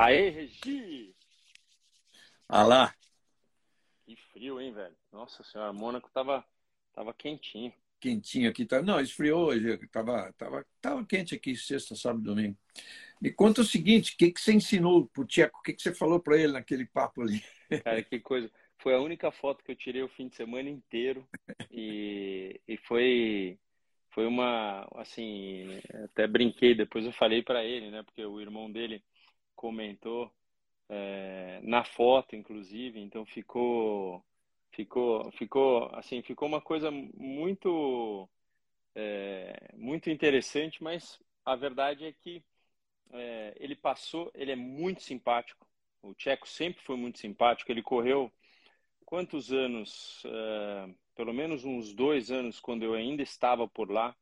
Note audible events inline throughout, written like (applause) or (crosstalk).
Aê, Regi! Ah lá. Que frio, hein, velho? Nossa senhora, Mônaco tava, tava quentinho. Quentinho aqui. Tá... Não, esfriou hoje. Tava, tava, tava quente aqui, sexta, sábado domingo. Me conta o seguinte, o que, que você ensinou pro Tcheco? O que, que você falou para ele naquele papo ali? Cara, que coisa. Foi a única foto que eu tirei o fim de semana inteiro. E, e foi, foi uma, assim, até brinquei, depois eu falei para ele, né? Porque o irmão dele comentou é, na foto, inclusive, então ficou, ficou, ficou, assim, ficou uma coisa muito, é, muito interessante, mas a verdade é que é, ele passou, ele é muito simpático, o Tcheco sempre foi muito simpático, ele correu quantos anos, pelo menos uns dois anos, quando eu ainda estava por lá,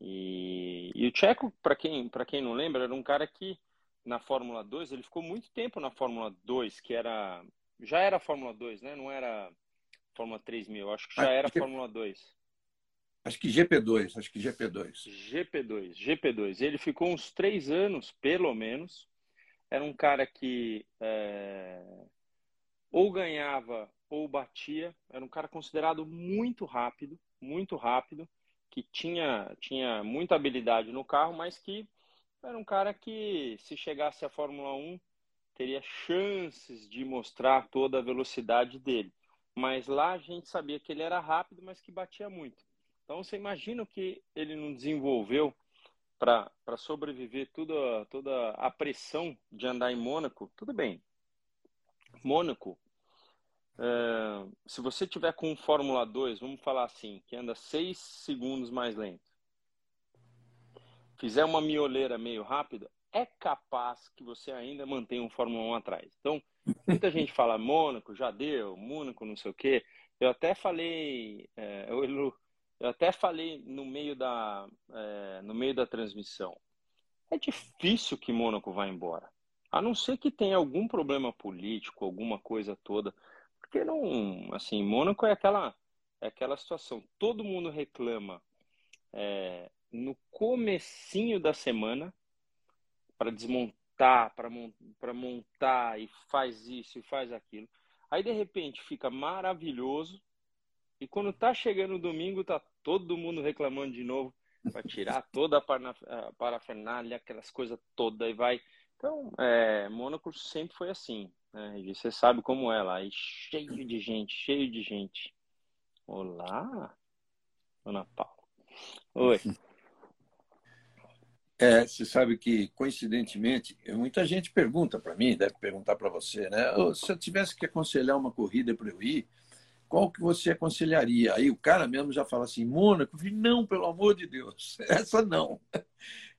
e, e o Tcheco, para quem, quem não lembra, era um cara que na Fórmula 2, ele ficou muito tempo na Fórmula 2, que era. Já era Fórmula 2, né? Não era Fórmula 3000, acho que já era Fórmula 2. Acho que GP2, acho que GP2. GP2, GP2. Ele ficou uns três anos, pelo menos. Era um cara que é, ou ganhava ou batia. Era um cara considerado muito rápido, muito rápido, que tinha, tinha muita habilidade no carro, mas que era um cara que, se chegasse à Fórmula 1, teria chances de mostrar toda a velocidade dele. Mas lá a gente sabia que ele era rápido, mas que batia muito. Então você imagina o que ele não desenvolveu para sobreviver toda, toda a pressão de andar em Mônaco. Tudo bem. Mônaco, é, se você tiver com um Fórmula 2, vamos falar assim, que anda 6 segundos mais lento, fizer uma mioleira meio rápida, é capaz que você ainda mantenha um Fórmula 1 atrás. Então, muita (laughs) gente fala Mônaco, já deu, Mônaco, não sei o quê. Eu até falei, é, eu, eu, até falei no meio da, é, no meio da transmissão. É difícil que Mônaco vá embora. A não ser que tenha algum problema político, alguma coisa toda. Porque não, assim, Mônaco é aquela, é aquela situação. Todo mundo reclama é, no comecinho da semana para desmontar, para montar e faz isso e faz aquilo. Aí de repente fica maravilhoso e quando tá chegando o domingo tá todo mundo reclamando de novo (laughs) para tirar toda a parafernália, aquelas coisas todas e vai. Então, é, Mônaco sempre foi assim, né? Você sabe como é lá, aí cheio de gente, cheio de gente. Olá, Ana Paula. Oi. (laughs) É, você sabe que, coincidentemente, muita gente pergunta para mim, deve perguntar para você, né? Se eu tivesse que aconselhar uma corrida para eu ir, qual que você aconselharia? Aí o cara mesmo já fala assim, Mônaco, não, pelo amor de Deus, (laughs) essa não.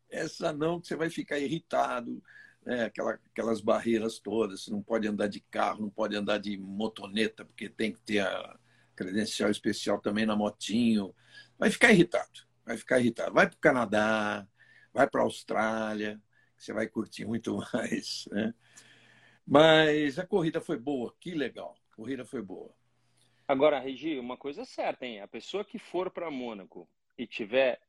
Essa não, que você vai ficar irritado, né? Aquela, aquelas barreiras todas, você não pode andar de carro, não pode andar de motoneta, porque tem que ter a credencial especial também na motinho. Vai ficar irritado, vai ficar irritado. Vai para o Canadá, vai para a Austrália, que você vai curtir muito (laughs) mais. Né? Mas a corrida foi boa, que legal. A corrida foi boa. Agora, Regi, uma coisa é certa, hein? A pessoa que for para Mônaco e tiver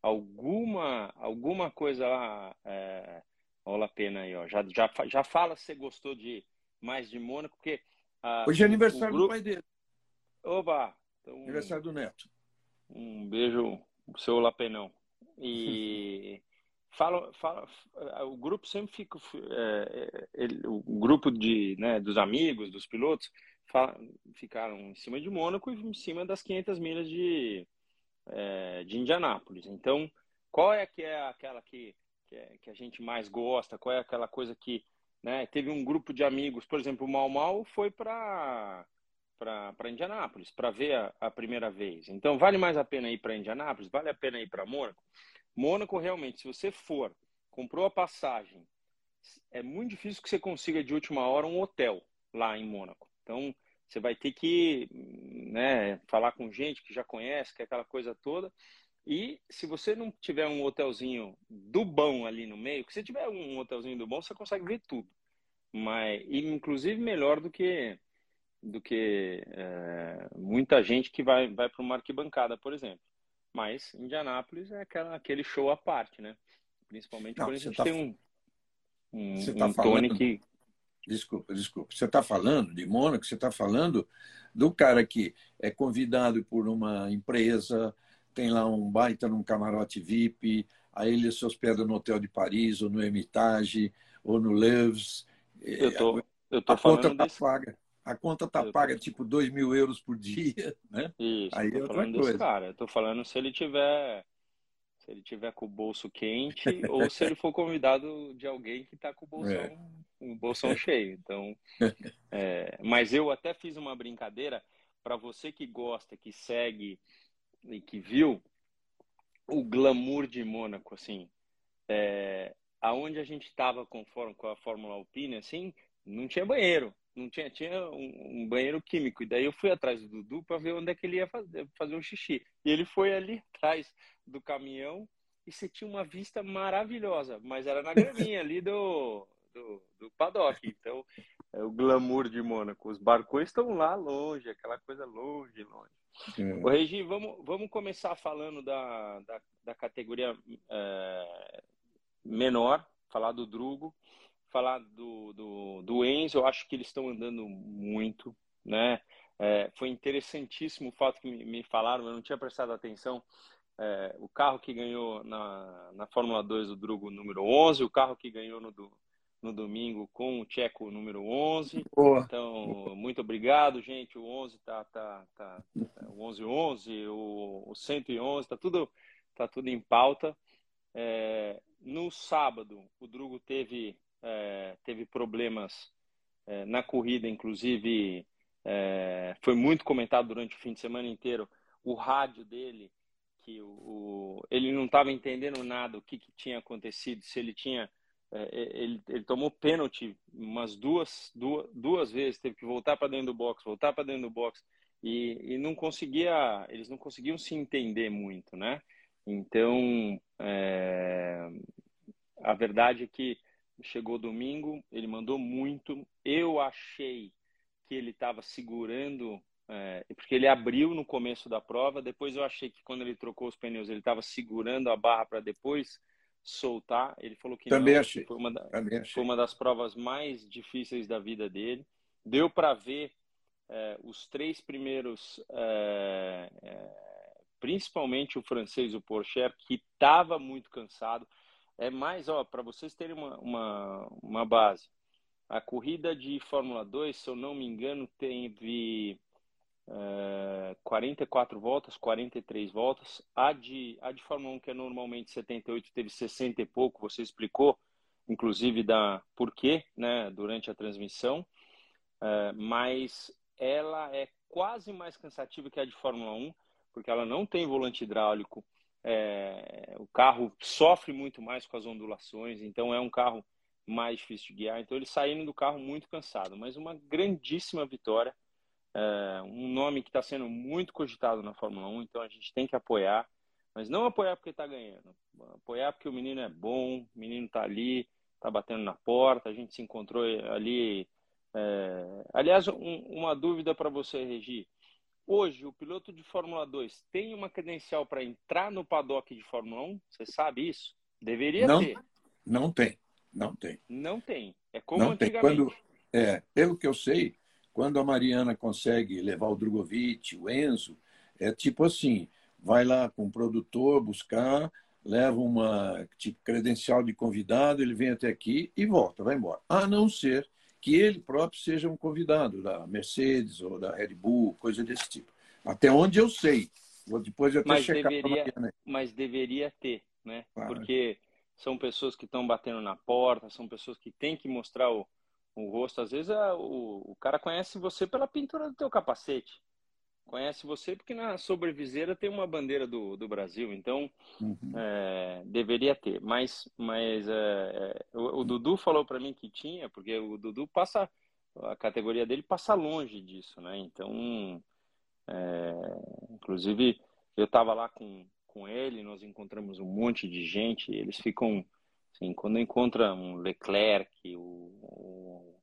alguma alguma coisa lá, é, olha a pena aí, ó. Já, já, já fala se você gostou de mais de Mônaco, porque. Ah, Hoje é aniversário grupo... do pai dele. Oba! Então, aniversário do neto. Um beijo pro seu Lapenão. E fala, fala, o grupo sempre fica, é, ele, o grupo de, né, dos amigos, dos pilotos, fala, ficaram em cima de Mônaco e em cima das 500 milhas de, é, de Indianápolis. Então, qual é que é aquela que, que, é, que, a gente mais gosta? Qual é aquela coisa que, né, teve um grupo de amigos, por exemplo, o Mal Mal foi para para Indianápolis para ver a, a, primeira vez. Então, vale mais a pena ir para Indianápolis? Vale a pena ir para Mônaco? Mônaco, realmente, se você for, comprou a passagem, é muito difícil que você consiga de última hora um hotel lá em Mônaco. Então, você vai ter que né, falar com gente que já conhece, que é aquela coisa toda. E se você não tiver um hotelzinho do bom ali no meio, que se tiver um hotelzinho do bom, você consegue ver tudo. Mas, inclusive melhor do que do que é, muita gente que vai, vai para uma arquibancada, por exemplo. Mas Indianápolis é aquela, aquele show à parte, né? Principalmente Não, quando a gente tá... tem um. um, você tá um falando... Tony que... Desculpa, desculpa. Você está falando de Mônaco, você está falando do cara que é convidado por uma empresa, tem lá um baita num camarote VIP, aí ele se hospeda no Hotel de Paris, ou no Hermitage, ou no Loews. Eu tô, eu tô a conta está desse... paga. A conta está paga, tô... tipo, 2 mil euros por dia, né? Isso, aí é outra coisa. cara. Eu tô falando se ele tiver se ele tiver com o bolso quente (laughs) ou se ele for convidado de alguém que está com o bolsão, é. um bolsão cheio. Então, (laughs) é, mas eu até fiz uma brincadeira para você que gosta, que segue e que viu o glamour de Mônaco, assim, é, aonde a gente estava com, com a Fórmula Alpine, assim, não tinha banheiro, não tinha, tinha um, um, banheiro químico. E daí eu fui atrás do Dudu para ver onde é que ele ia fazer, fazer um xixi. E ele foi ali atrás do caminhão e você tinha uma vista maravilhosa, mas era na graminha ali do, do, do paddock. Então, é o glamour de Mônaco. Os barcos estão lá longe, aquela coisa longe, longe. É. Ô, Regi, vamos, vamos começar falando da, da, da categoria é, menor, falar do Drugo, falar do, do, do Enzo. Eu acho que eles estão andando muito, né? É, foi interessantíssimo o fato que me, me, falaram, eu não tinha prestado atenção. É, o carro que ganhou na, na Fórmula 2 o Drugo número 11, o carro que ganhou no, do, no domingo com o Tcheco número 11. Boa. Então, muito obrigado, gente. O 11 tá, tá, tá, o 11 11, o, o 111, tá tudo, tá tudo em pauta. É, no sábado, o Drugo teve, é, teve problemas é, na corrida, inclusive é, foi muito comentado durante o fim de semana inteiro o rádio dele, que o, o ele não estava entendendo nada o que, que tinha acontecido, se ele tinha ele, ele, tomou pênalti umas duas, duas, duas vezes, teve que voltar para dentro do box, voltar para dentro do box e, e, não conseguia, eles não conseguiam se entender muito, né? Então, é, a verdade é que chegou domingo, ele mandou muito. Eu achei que ele estava segurando, é, porque ele abriu no começo da prova. Depois eu achei que quando ele trocou os pneus, ele estava segurando a barra para depois soltar. Ele falou que Também não, achei. Foi, uma, Também achei. foi uma das provas mais difíceis da vida dele. Deu para ver é, os três primeiros, é, é, principalmente o francês, o Porcher, que estava muito cansado. É mais, ó, para vocês terem uma, uma, uma base. A corrida de Fórmula 2, se eu não me engano, teve 44 voltas, 43 voltas. A de, a de Fórmula 1, que é normalmente 78, teve 60 e pouco, você explicou, inclusive, da porquê, né, durante a transmissão. Uh, mas ela é quase mais cansativa que a de Fórmula 1, porque ela não tem volante hidráulico. É, o carro sofre muito mais com as ondulações, então é um carro mais difícil de guiar. Então eles saíram do carro muito cansado, mas uma grandíssima vitória é, um nome que está sendo muito cogitado na Fórmula 1, então a gente tem que apoiar, mas não apoiar porque está ganhando, apoiar porque o menino é bom, o menino está ali, está batendo na porta, a gente se encontrou ali. É... Aliás, um, uma dúvida para você, Regi. Hoje, o piloto de Fórmula 2 tem uma credencial para entrar no paddock de Fórmula 1? Você sabe isso? Deveria não, ter. Não tem, não tem. Não tem. É como não antigamente. Tem. Quando, é, pelo que eu sei, quando a Mariana consegue levar o Drogovic, o Enzo, é tipo assim, vai lá com o produtor buscar, leva uma tipo, credencial de convidado, ele vem até aqui e volta, vai embora. A não ser que ele próprio seja um convidado da Mercedes ou da Red Bull, coisa desse tipo. Até onde eu sei. Vou depois até mas checar deveria, Mas deveria ter, né? Claro. Porque são pessoas que estão batendo na porta, são pessoas que têm que mostrar o, o rosto. Às vezes é, o, o cara conhece você pela pintura do teu capacete. Conhece você porque na sobreviseira tem uma bandeira do, do Brasil. Então, uhum. é, deveria ter. Mas, mas é, é o, o, Dudu falou para mim que tinha, porque o Dudu passa... A categoria dele passa longe disso, né? Então, é, inclusive, eu estava lá com, com ele, nós encontramos um monte de gente, eles ficam Assim, quando encontra um Leclerc, o, o,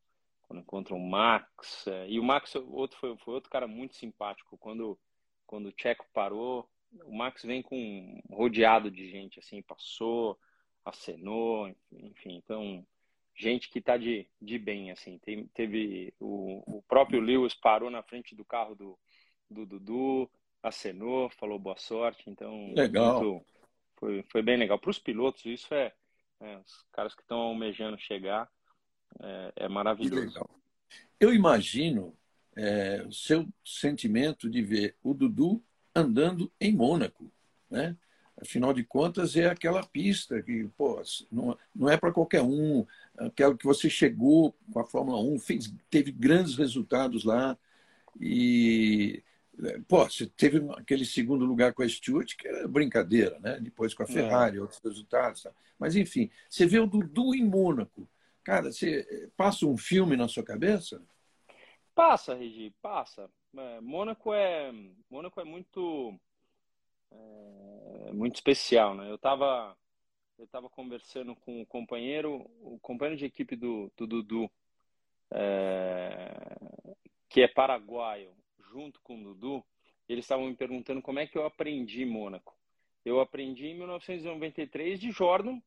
quando encontra um Max, é, e o Max outro foi, foi outro cara muito simpático. Quando, quando o Checo parou, o Max vem com rodeado de gente, assim, passou, acenou, enfim. Então, gente que está de, de bem, assim. Tem, teve o, o próprio Lewis parou na frente do carro do, do Dudu, acenou, falou boa sorte, então... Legal. Muito, foi, foi bem legal. Para os pilotos, isso é, é, Os caras que estão almejando chegar, é, é maravilhoso. Eu imagino é, o seu sentimento de ver o Dudu andando em Mônaco, né? Afinal de contas, é aquela pista que, pô, não, não é para qualquer um, aquela que você chegou com a Fórmula 1, fez, teve grandes resultados lá e pô, você teve aquele segundo lugar com a Stewart, que era brincadeira, né? Depois com a é. Ferrari, é. outros resultados. Tá? Mas, enfim, você vê o Dudu em Mônaco. Cara, você passa um filme na sua cabeça? Passa, Regi, passa. É, Mônaco é Mônaco é muito é, muito especial, né? Eu estava eu tava conversando com o companheiro, o companheiro de equipe do, do Dudu, é, que é paraguaio, junto com o Dudu, eles estavam me perguntando como é que eu aprendi Mônaco. Eu aprendi em 1993 de Jordan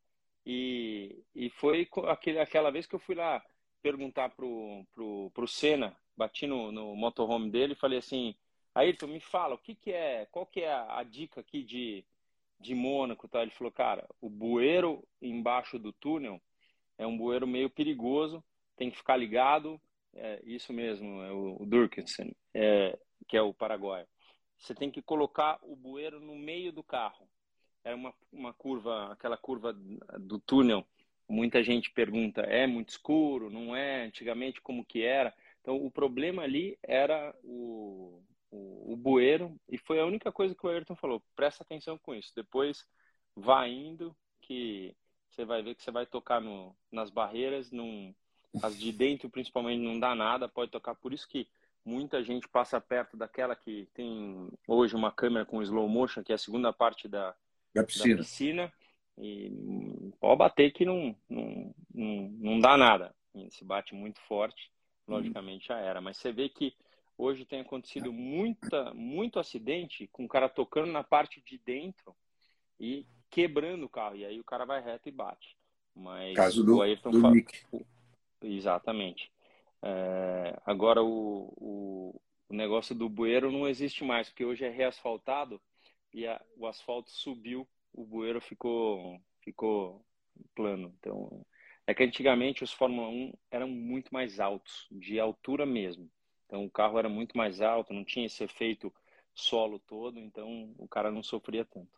e, e foi aquele, aquela vez que eu fui lá perguntar pro, pro, pro Senna, bati no, no motorhome dele e falei assim, Ayrton, me fala, o que que é, qual que é a, a dica aqui de, de Mônaco, tá? Ele falou, cara, o bueiro embaixo do túnel é um bueiro meio perigoso, tem que ficar ligado, é, isso mesmo, é o, o Durkinson, é, que é o paraguaio. Você tem que colocar o bueiro no meio do carro. É uma, uma curva, aquela curva do túnel. Muita gente pergunta, é muito escuro? Não é? Antigamente como que era? Então o problema ali era o, o, o bueiro e foi a única coisa que o Ayrton falou. Presta atenção com isso. Depois vá indo que você vai ver que você vai tocar no, nas barreiras, num, as de dentro, principalmente, não dá nada, pode tocar. Por isso que muita gente passa perto daquela que tem hoje uma câmera com slow motion, que é a segunda parte da, da piscina. Da piscina e pode bater que não, não, não, não dá nada. Se bate muito forte, logicamente já era. Mas você vê que hoje tem acontecido muita, muito acidente com o cara tocando na parte de dentro e quebrando o carro. E aí o cara vai reto e bate. Mas Caso do, o Ayrton do Nick. Exatamente. É, agora o, o, o, negócio do bueiro não existe mais, porque hoje é reasfaltado e a, o asfalto subiu, o bueiro ficou, ficou plano. Então, é que antigamente os Fórmula 1 eram muito mais altos, de altura mesmo. Então o carro era muito mais alto, não tinha esse efeito solo todo, então o cara não sofria tanto.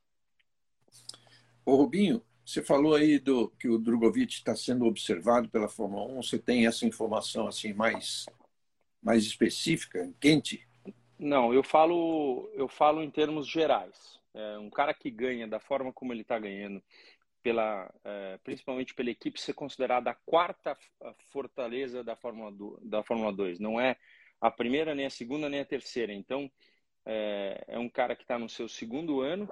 Ô Rubinho, você falou aí do que o Drogovic está sendo observado pela Fórmula 1. Você tem essa informação assim mais mais específica, quente? Não, eu falo eu falo em termos gerais. É, um cara que ganha da forma como ele está ganhando, pela é, principalmente pela equipe ser considerada a quarta fortaleza da Fórmula do, da Fórmula 2. Não é a primeira nem a segunda nem a terceira. Então é, é um cara que está no seu segundo ano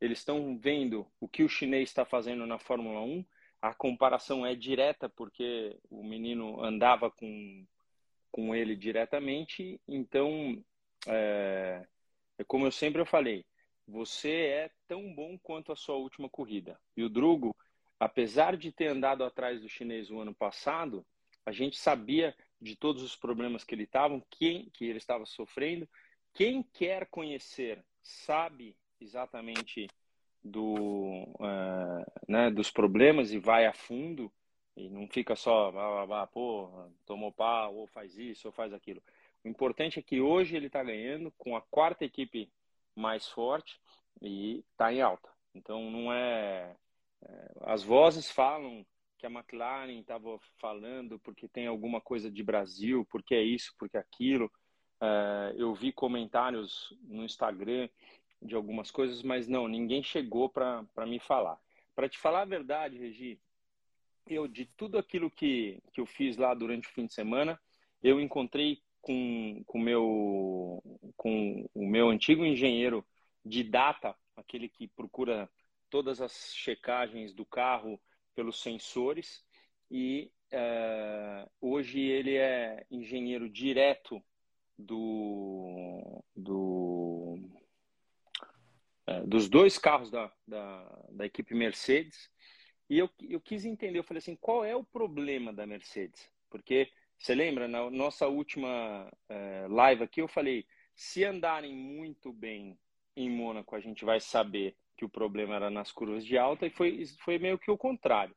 eles estão vendo o que o chinês está fazendo na Fórmula 1. A comparação é direta, porque o menino andava com, com ele diretamente. Então, é, é como eu sempre falei, você é tão bom quanto a sua última corrida. E o Drugo, apesar de ter andado atrás do chinês o ano passado, a gente sabia de todos os problemas que ele estava, quem que ele estava sofrendo. Quem quer conhecer sabe exatamente do, uh, né, dos problemas e vai a fundo e não fica só, ah, ah, pô, tomou pau, ou faz isso, ou faz aquilo. O importante é que hoje ele está ganhando com a quarta equipe mais forte e está em alta. Então não é, é. As vozes falam que a McLaren estava falando porque tem alguma coisa de Brasil, porque é isso, porque é aquilo. É, eu vi comentários no Instagram de algumas coisas, mas não, ninguém chegou para me falar. Para te falar a verdade, Regi, eu de tudo aquilo que, que eu fiz lá durante o fim de semana, eu encontrei com, com, meu, com o meu antigo engenheiro de data, aquele que procura todas as checagens do carro pelos sensores, e é, hoje ele é engenheiro direto do, do é, dos dois carros da, da, da, equipe Mercedes E eu, eu quis entender, eu falei assim, qual é o problema da Mercedes? Porque você lembra, na nossa última é, live aqui, eu falei, se andarem muito bem em Mônaco, a gente vai saber que o problema era nas curvas de alta, e foi, foi meio que o contrário.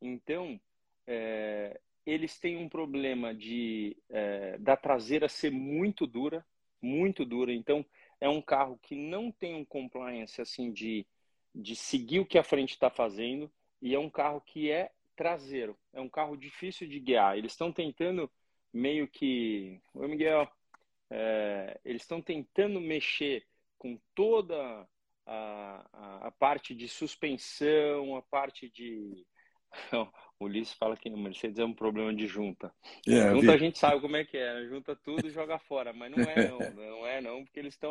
Então, é, eles têm um problema de é, da traseira ser muito dura, muito dura. Então, é um carro que não tem um compliance assim de, de seguir o que a frente está fazendo e é um carro que é traseiro. É um carro difícil de guiar. Eles estão tentando meio que. Oi, Miguel. É, eles estão tentando mexer com toda a, a, a, parte de suspensão, a parte de. (laughs) O Ulisses fala que no Mercedes é um problema de junta. É, junta a gente sabe como é que é, né? junta tudo e joga fora, mas não é (laughs) não, não é não, porque eles estão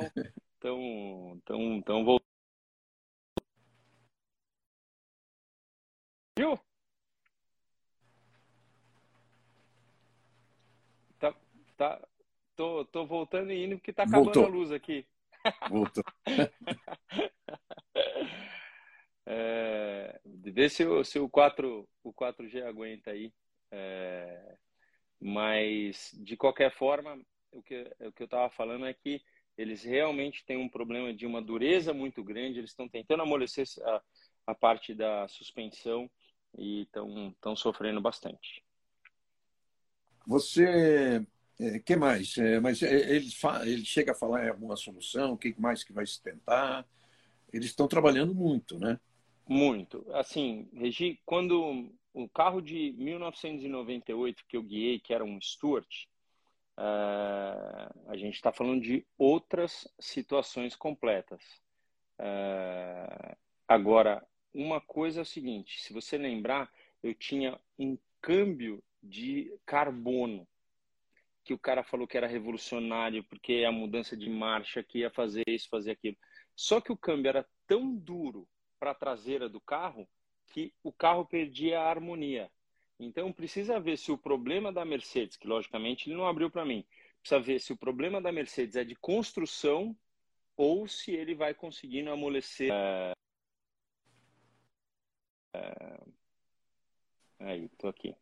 tão, tão, tão voltando. Viu? Tá, tô, tô voltando e indo porque tá acabando Voltou. a luz aqui. (laughs) Voltou. (laughs) é, ver se, o, se o, 4, o 4G aguenta aí. É, mas, de qualquer forma, o que, o que eu estava falando é que eles realmente têm um problema de uma dureza muito grande. Eles estão tentando amolecer a, a parte da suspensão e estão sofrendo bastante. Você é, que mais? É, mas é, ele, ele chega a falar em alguma solução, o que mais que vai se tentar? Eles estão trabalhando muito, né? Muito. Assim, Regi, quando o carro de 1998 que eu guiei, que era um Stuart, uh, a gente está falando de outras situações completas. Uh, agora, uma coisa é o seguinte: se você lembrar, eu tinha um câmbio de carbono que o cara falou que era revolucionário porque é a mudança de marcha que ia fazer isso, fazer aquilo. Só que o câmbio era tão duro para a traseira do carro que o carro perdia a harmonia. Então precisa ver se o problema da Mercedes, que logicamente ele não abriu para mim, precisa ver se o problema da Mercedes é de construção ou se ele vai conseguindo amolecer. É... É... Aí, tô aqui.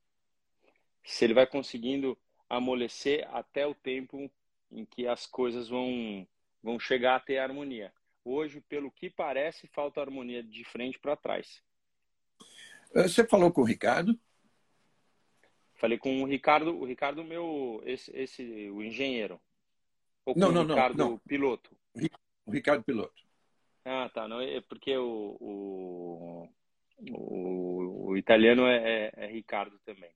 Se ele vai conseguindo amolecer até o tempo em que as coisas vão, vão chegar a ter harmonia. Hoje, pelo que parece, falta harmonia de frente para trás. Eh, você falou com o Ricardo? Falei com o Ricardo, o Ricardo meu, esse, esse o engenheiro. Ou não, não, o Ricardo não, não. piloto. O Ricardo piloto. Ah, tá. Não, é porque o, o, o, o italiano é, é, é Ricardo também.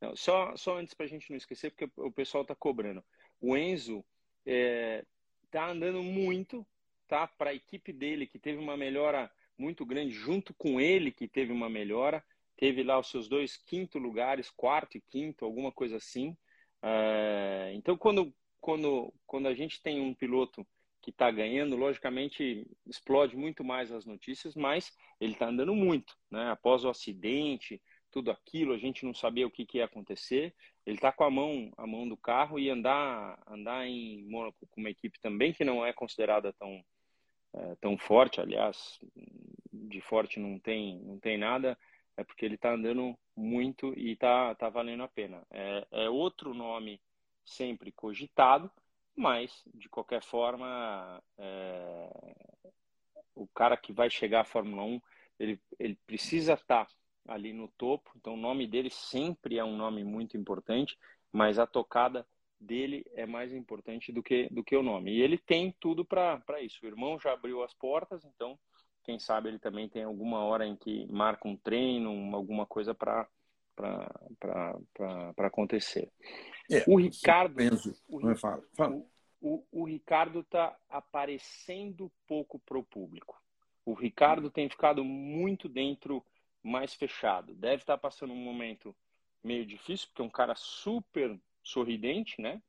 Não, só, só antes para a gente não esquecer, porque o pessoal está cobrando. O Enzo está é, tá andando muito, tá? Para a equipe dele, que teve uma melhora muito grande, junto com ele, que teve uma melhora. Teve lá os seus dois quinto lugares, quarto e quinto, alguma coisa assim. É, então, quando, quando, quando a gente tem um piloto que está ganhando, logicamente explode muito mais as notícias, mas ele está andando muito, né? Após o acidente, tudo aquilo, a gente não sabia o que, que ia acontecer. Ele está com a mão, a mão do carro e andar, andar em Mônaco com uma equipe também que não é considerada tão, é, tão forte, aliás, de forte não tem, não tem nada, é porque ele está andando muito e está tá valendo a pena. É, é outro nome sempre cogitado, mas de qualquer forma, é, o cara que vai chegar à Fórmula 1, ele, ele precisa estar tá ali no topo. Então, o nome dele sempre é um nome muito importante, mas a tocada dele é mais importante do que, do que o nome. E ele tem tudo para isso. O irmão já abriu as portas, então, quem sabe ele também tem alguma hora em que marca um treino, alguma coisa para para acontecer. É, o Ricardo. Penso, o, fala, fala. O, o, o Ricardo está aparecendo pouco para o público. O Ricardo tem ficado muito dentro mais fechado. Deve estar passando um momento meio difícil, porque é um cara super sorridente, né?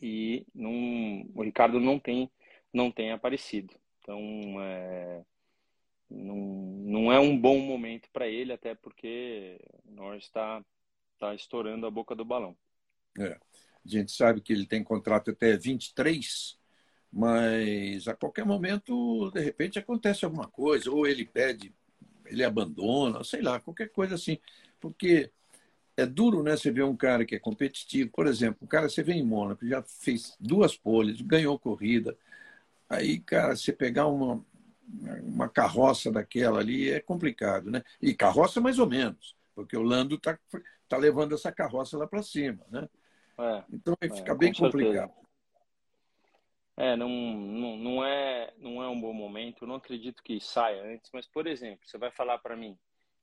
E não, o Ricardo não tem, não tem aparecido. Então, é, não, não é um bom momento para ele, até porque nós está tá estourando a boca do balão. É. A gente sabe que ele tem contrato até 23, mas a qualquer momento, de repente, acontece alguma coisa, ou ele pede ele abandona, sei lá, qualquer coisa assim. Porque é duro, né? Você ver um cara que é competitivo, por exemplo, o cara você vê em Mônaco, já fez duas poles, ganhou corrida. Aí, cara, você pegar uma, uma carroça daquela ali é complicado, né? E carroça mais ou menos, porque o Lando está tá levando essa carroça lá para cima, né? É, então é, fica bem complicado. É, não, não, não, é, não é um bom momento. Eu não acredito que saia antes, mas, por exemplo, você vai falar para mim,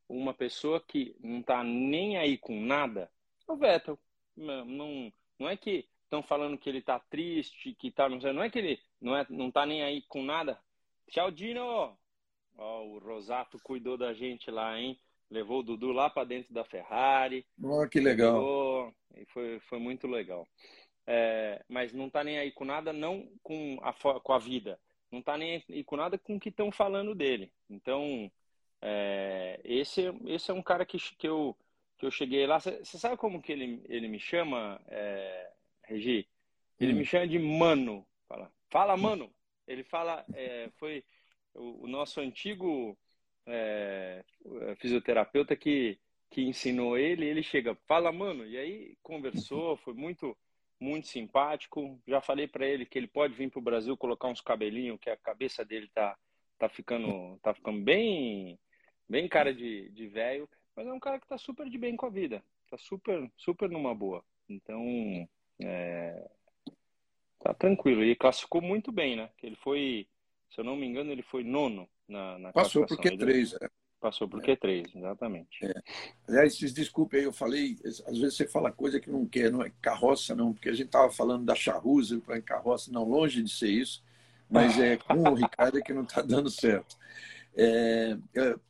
uma pessoa que não está nem aí com nada, é o Vettel. Não, não, não é que estão falando que ele está triste, que tá, não, sei, não é que ele não, é, não tá nem aí com nada. Tchau, Dino! Ó, o Rosato cuidou da gente lá, hein? Levou o Dudu lá para dentro da Ferrari. Oh, que legal. Levou, e foi, foi muito legal. É, mas não está nem aí com nada, não com a, com a vida. Não está nem aí com nada com o que estão falando dele. Então, é, esse, esse é um cara que, que, eu, que eu cheguei lá. Você sabe como que ele, ele me chama, é, Regi? Ele hum. me chama de mano. Fala, fala mano. Ele fala, é, foi o, o, nosso antigo é, fisioterapeuta que, que ensinou ele. Ele chega, fala mano. E aí conversou, foi muito muito simpático. Já falei para ele que ele pode vir para o Brasil colocar uns cabelinhos, que a cabeça dele tá tá ficando tá ficando bem bem cara de, de velho, mas é um cara que tá super de bem com a vida, tá super, super numa boa. Então, é, tá tranquilo. E classificou muito bem, né? Que ele foi, se eu não me engano, ele foi nono na, na Passou por Q3, é. Passou por é. Q3, exatamente. É. Aliás, desculpe aí, eu falei, às vezes você fala coisa que não quer, não é carroça, não, porque a gente estava falando da charruza para carroça, não, longe de ser isso, mas é com o Ricardo é que não está dando certo. É,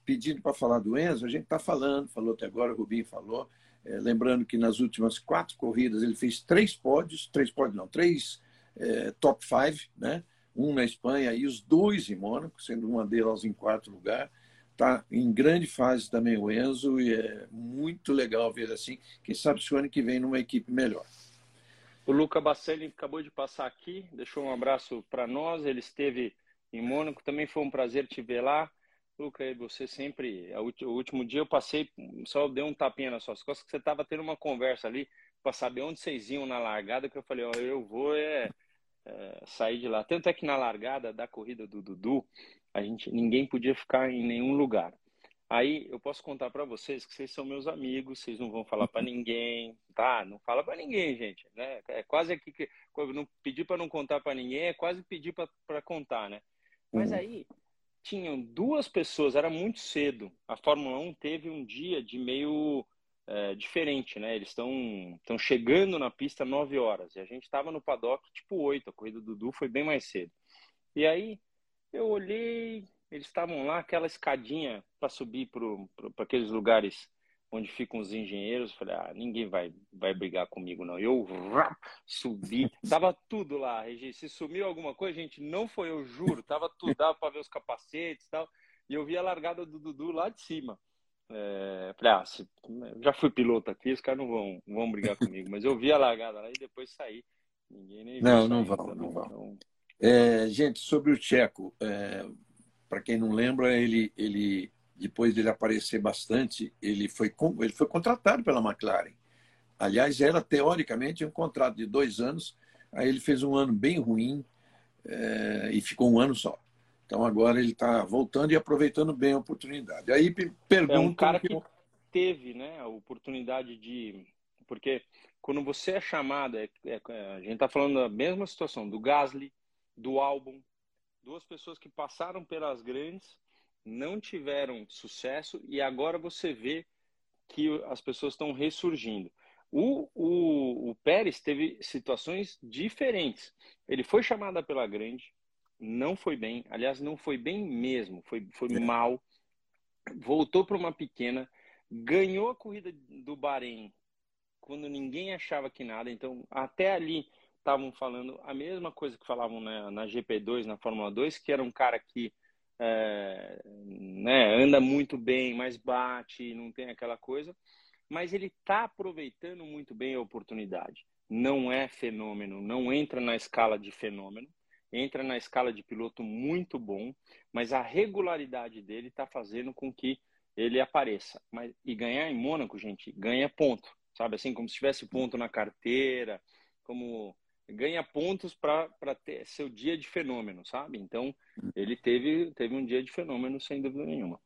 pedindo para falar do Enzo, a gente está falando, falou até agora, o Rubinho falou. É, lembrando que nas últimas quatro corridas ele fez três pódios, três pódios não, três é, top five, né? um na Espanha e os dois em Mônaco, sendo uma delas em quarto lugar. Está em grande fase também o Enzo e é muito legal ver assim. Quem sabe se o ano que vem numa equipe melhor. O Luca Bacelli acabou de passar aqui, deixou um abraço para nós. Ele esteve em Mônaco. Também foi um prazer te ver lá. Luca, você sempre. O último dia eu passei, só dei um tapinha nas suas costas, que você estava tendo uma conversa ali para saber onde vocês iam na largada, que eu falei, ó, eu vou é, é, sair de lá. Tanto é que na largada da corrida do Dudu, a gente, ninguém podia ficar em nenhum lugar. Aí eu posso contar para vocês que vocês são meus amigos, vocês não vão falar para ninguém, tá? Não fala para ninguém, gente, né? É quase aqui que não pedir para não contar para ninguém é quase pedir para contar, né? Mas uhum. aí tinham duas pessoas, era muito cedo. A Fórmula 1 teve um dia de meio é, diferente, né? Eles estão chegando na pista 9 horas e a gente estava no paddock tipo 8. A corrida do Dudu foi bem mais cedo. E aí eu olhei, eles estavam lá, aquela escadinha para subir para aqueles lugares onde ficam os engenheiros. Falei, ah, ninguém vai, vai brigar comigo, não. Eu rá, subi, (laughs) tava tudo lá, Regi. Se sumiu alguma coisa, gente, não foi, eu juro. Tava tudo, dava para ver os capacetes e tal. E eu vi a largada do Dudu lá de cima. É, falei, ah, se, já fui piloto aqui, os caras não vão, vão brigar comigo. Mas eu vi a largada lá e depois saí. Ninguém nem Não, não vão, não, não vão. Então... É, gente, sobre o Tcheco, é, para quem não lembra, ele, ele depois dele aparecer bastante, ele foi, ele foi contratado pela McLaren. Aliás, era teoricamente um contrato de dois anos, aí ele fez um ano bem ruim é, e ficou um ano só. Então agora ele está voltando e aproveitando bem a oportunidade. Aí pergunta. É um cara que teve né, a oportunidade de. Porque quando você é chamado, é, é, a gente está falando da mesma situação do Gasly, do álbum, duas pessoas que passaram pelas grandes não tiveram sucesso e agora você vê que as pessoas estão ressurgindo. O, o, o Pérez teve situações diferentes. Ele foi chamado pela grande, não foi bem, aliás, não foi bem mesmo, foi, foi é. mal. Voltou para uma pequena, ganhou a corrida do Bahrein quando ninguém achava que nada. Então, até ali estavam falando a mesma coisa que falavam na, na GP2, na Fórmula 2, que era um cara que é, né, anda muito bem, mas bate, não tem aquela coisa, mas ele está aproveitando muito bem a oportunidade. Não é fenômeno, não entra na escala de fenômeno, entra na escala de piloto muito bom, mas a regularidade dele está fazendo com que ele apareça. Mas, e ganhar em Mônaco, gente, ganha ponto, sabe? Assim, como se tivesse ponto na carteira, como ganha pontos para ter seu dia de fenômeno, sabe? Então, ele teve, teve um dia de fenômeno, sem dúvida nenhuma.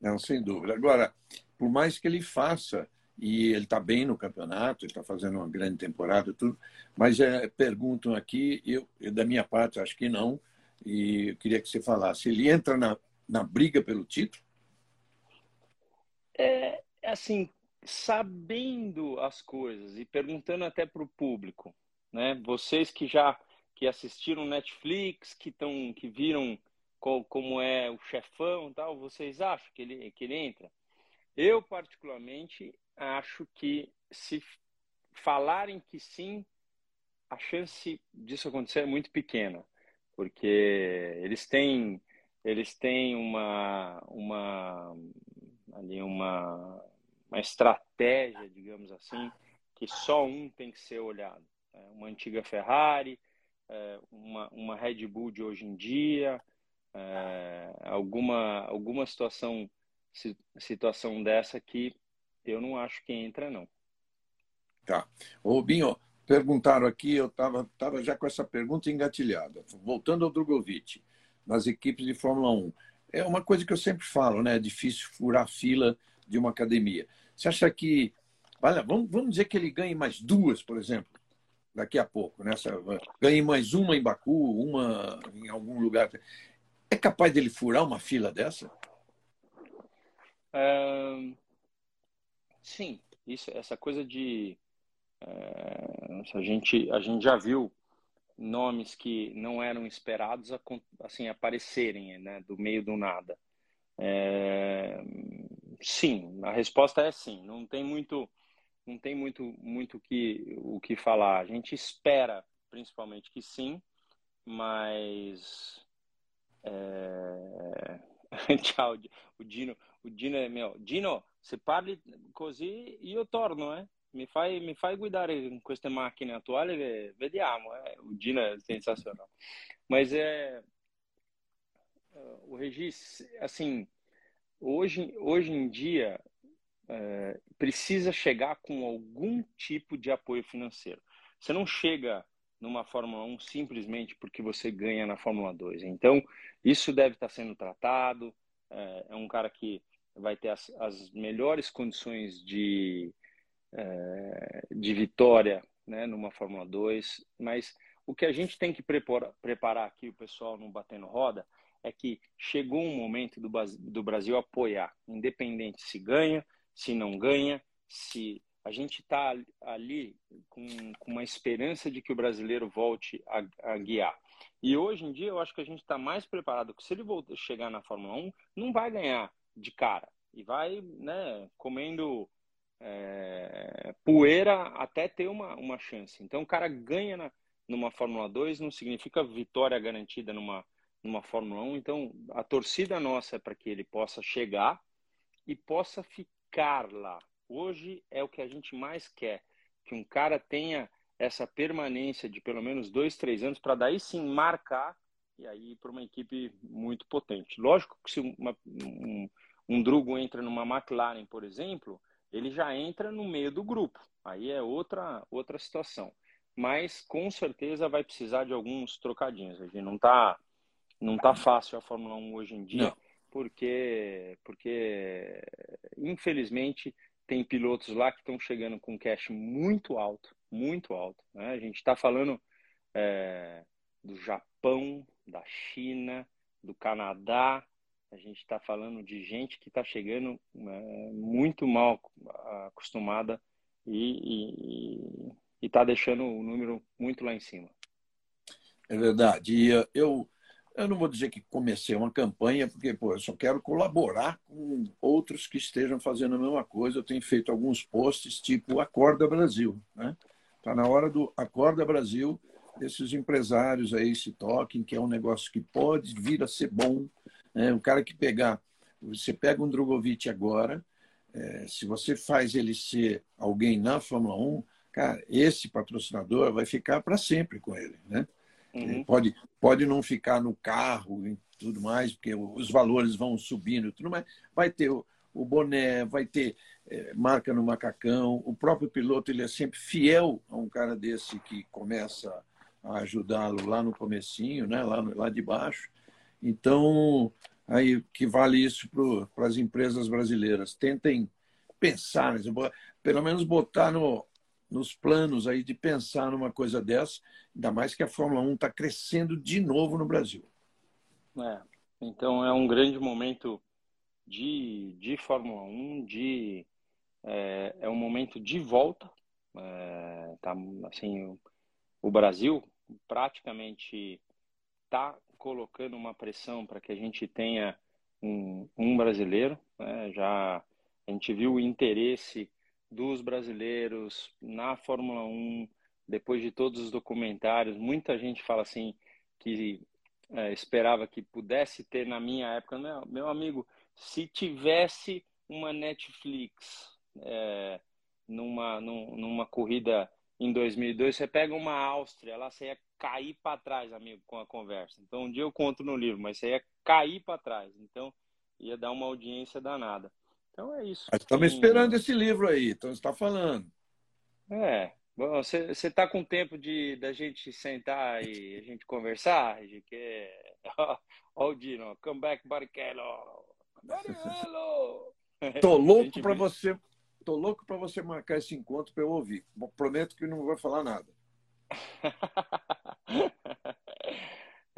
Não, sem dúvida. Agora, por mais que ele faça, e ele está bem no campeonato, ele está fazendo uma grande temporada, tudo, mas é, perguntam aqui, eu, eu, da minha parte acho que não, e eu queria que você falasse, ele entra na, na briga pelo título? É, assim, sabendo as coisas e perguntando até para o público, né? Vocês que já que assistiram Netflix, que estão que viram qual, como é o chefão, tal, vocês acham que ele que ele entra? Eu particularmente acho que se falarem que sim, a chance disso acontecer é muito pequena, porque eles têm eles têm uma uma ali uma uma estratégia, digamos assim, que só um tem que ser olhado. É, uma antiga Ferrari, é, uma, uma Red Bull de hoje em dia, é, alguma, alguma situação, situação dessa que eu não acho que entra, não. Tá. Ô, Binho, perguntaram aqui, eu estava tava já com essa pergunta engatilhada. Voltando ao Drogovic, nas equipes de Fórmula 1. É uma coisa que eu sempre falo, né? É difícil furar a fila de uma academia. Você acha que. Olha, vamos, vamos dizer que ele ganhe mais duas, por exemplo daqui a pouco. Nessa, ganhe mais uma em Baku, uma em algum lugar. É capaz dele furar uma fila dessa? sim, isso, essa coisa de. É, a, gente, a gente já viu nomes que não eram esperados assim aparecerem né, do meio do nada. É, sim, a resposta é sim. Não tem muito não tem muito muito que, o que falar. A gente espera, principalmente, que sim, mas é... (laughs) Tchau, o Dino, o Dino é meu. Dino, se parli così io torno, eh? Mi fai, mi fai guidare com queste macchine attuali e vediamo, eh? O Dino é sensacional. Mas é o Regis, assim, hoje, hoje em dia é, precisa chegar com algum tipo de apoio financeiro. Você não chega numa Fórmula 1 simplesmente porque você ganha na Fórmula 2. Então, isso deve estar sendo tratado. É, é um cara que vai ter as, as melhores condições de, é, de vitória né, numa Fórmula 2, mas o que a gente tem que preparar, preparar aqui, o pessoal não batendo roda, é que chegou um momento do, do Brasil apoiar, independente se ganha, se não ganha, se a gente está ali com, com, uma esperança de que o brasileiro volte a, a, guiar. E hoje em dia eu acho que a gente está mais preparado, que se ele voltar, chegar na Fórmula 1, não vai ganhar de cara. E vai né, comendo é, poeira até ter uma, uma chance. Então o cara ganha na, numa Fórmula 2 não significa vitória garantida numa, numa Fórmula 1. Então a torcida nossa é para que ele possa chegar e possa ficar Carla. Hoje é o que a gente mais quer, que um cara tenha essa permanência de pelo menos dois, três anos para daí sim marcar e aí para uma equipe muito potente. Lógico que se uma, um, um Drugo entra numa McLaren, por exemplo, ele já entra no meio do grupo. Aí é outra outra situação. Mas com certeza vai precisar de alguns trocadinhos. A gente não está não tá fácil a Fórmula 1 hoje em dia. Não porque, porque infelizmente tem pilotos lá que estão chegando com cash muito alto, muito alto. Né? A gente está falando é, do Japão, da China, do Canadá, a gente está falando de gente que está chegando é, muito mal acostumada e está deixando o número muito lá em cima. É verdade. E eu, eu não vou dizer que comecei uma campanha, porque pô, eu só quero colaborar com outros que estejam fazendo a mesma coisa. Eu tenho feito alguns posts tipo Acorda Brasil. Está né? Tá na hora do Acorda Brasil, esses empresários aí se toquem, que é um negócio que pode vir a ser bom. Né? Cara que pegar, você pega um Drogovic agora, é, se você faz ele ser alguém na Fórmula 1, cara, esse patrocinador vai ficar para sempre com ele. Né? Uhum. Pode, pode não ficar no carro e tudo mais, porque os valores vão subindo e tudo mais. Vai ter o, o boné, vai ter é, marca no macacão. O próprio piloto ele é sempre fiel a um cara desse que começa a ajudá-lo lá no comecinho, né? lá, lá de baixo. Então, aí que vale isso para as empresas brasileiras. Tentem pensar, pelo menos botar no, nos planos aí de pensar numa coisa dessa, ainda mais que a Fórmula 1 está crescendo de novo no Brasil. É, então é um grande momento de, de Fórmula 1, de, é, é um momento de volta. É, tá, assim, o, o Brasil praticamente está colocando uma pressão para que a gente tenha um, um brasileiro. Né? Já a gente viu o interesse dos brasileiros na Fórmula 1, depois de todos os documentários. Muita gente fala assim que é, esperava que pudesse ter na minha época. Meu, meu amigo, se tivesse uma Netflix é, numa, numa corrida em 2002, você pega uma Áustria, lá você ia cair para trás, amigo, com a conversa. Então, um dia eu conto no livro, mas você ia cair para trás. Então, ia dar uma audiência danada. Então, é isso. Estamos esperando esse livro aí, então você está falando. É. Você está com tempo de da gente sentar e a gente conversar? De que... Ó, o Dino, come back, Barrichello. Barrichello! (laughs) Tô louco para você tô louco para você marcar esse encontro para eu ouvir. Prometo que não vou falar nada. (laughs)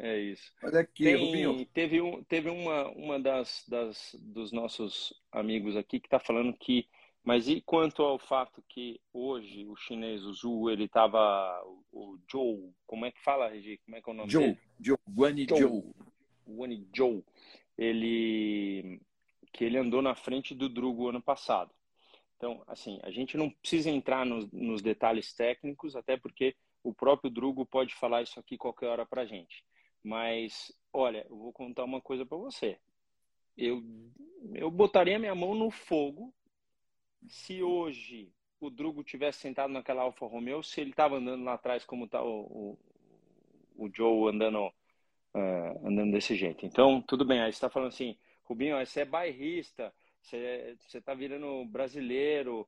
é isso. Olha aqui, Tem, Rubinho. Teve, um, teve uma, uma das, das dos nossos amigos aqui que está falando que. Mas e quanto ao fato que hoje o chinês, o Zhu, ele estava. O, o Zhou, como é que fala, Regi? Como é que é o nome Zhou, dele? Zhou, Guani Zhou. Guani Zhou. Ele. Que ele andou na frente do Drugo ano passado. Então, assim, a gente não precisa entrar nos, nos detalhes técnicos, até porque o próprio Drugo pode falar isso aqui qualquer hora para gente. Mas, olha, eu vou contar uma coisa para você. Eu, eu botaria minha mão no fogo se hoje o Drugo tivesse sentado naquela Alfa Romeo, se ele estava andando lá atrás como está o, o, o, Joe andando, uh, andando desse jeito. Então, tudo bem. Aí você está falando assim, Rubinho, você é bairrista, você está virando brasileiro.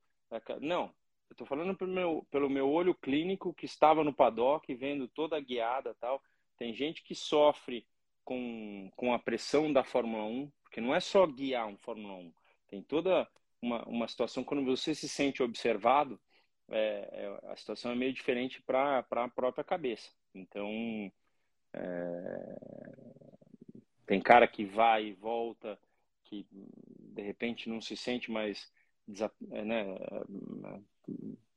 Não, eu estou falando pelo meu, pelo meu olho clínico que estava no paddock, vendo toda a guiada tal. Tem gente que sofre com, com a pressão da Fórmula 1, porque não é só guiar um Fórmula 1. Tem toda uma, uma situação, quando você se sente observado, é, é, a situação é meio diferente para a própria cabeça. Então, é, tem cara que vai e volta, que de repente não se sente mais é, né,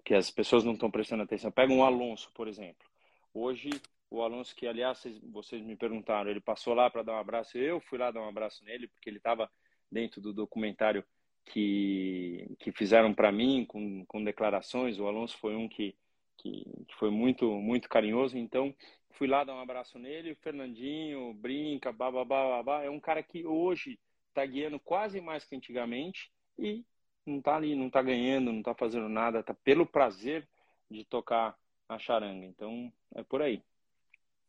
que as pessoas não estão prestando atenção. Pega um Alonso, por exemplo. Hoje, o Alonso, que aliás vocês me perguntaram, ele passou lá para dar um abraço, eu fui lá dar um abraço nele, porque ele estava dentro do documentário que, que fizeram para mim, com, com declarações. O Alonso foi um que, que, que foi muito, muito carinhoso, então fui lá dar um abraço nele. O Fernandinho brinca, babá, babá. É um cara que hoje está guiando quase mais que antigamente e não está ali, não está ganhando, não está fazendo nada, está pelo prazer de tocar a charanga. Então, é por aí.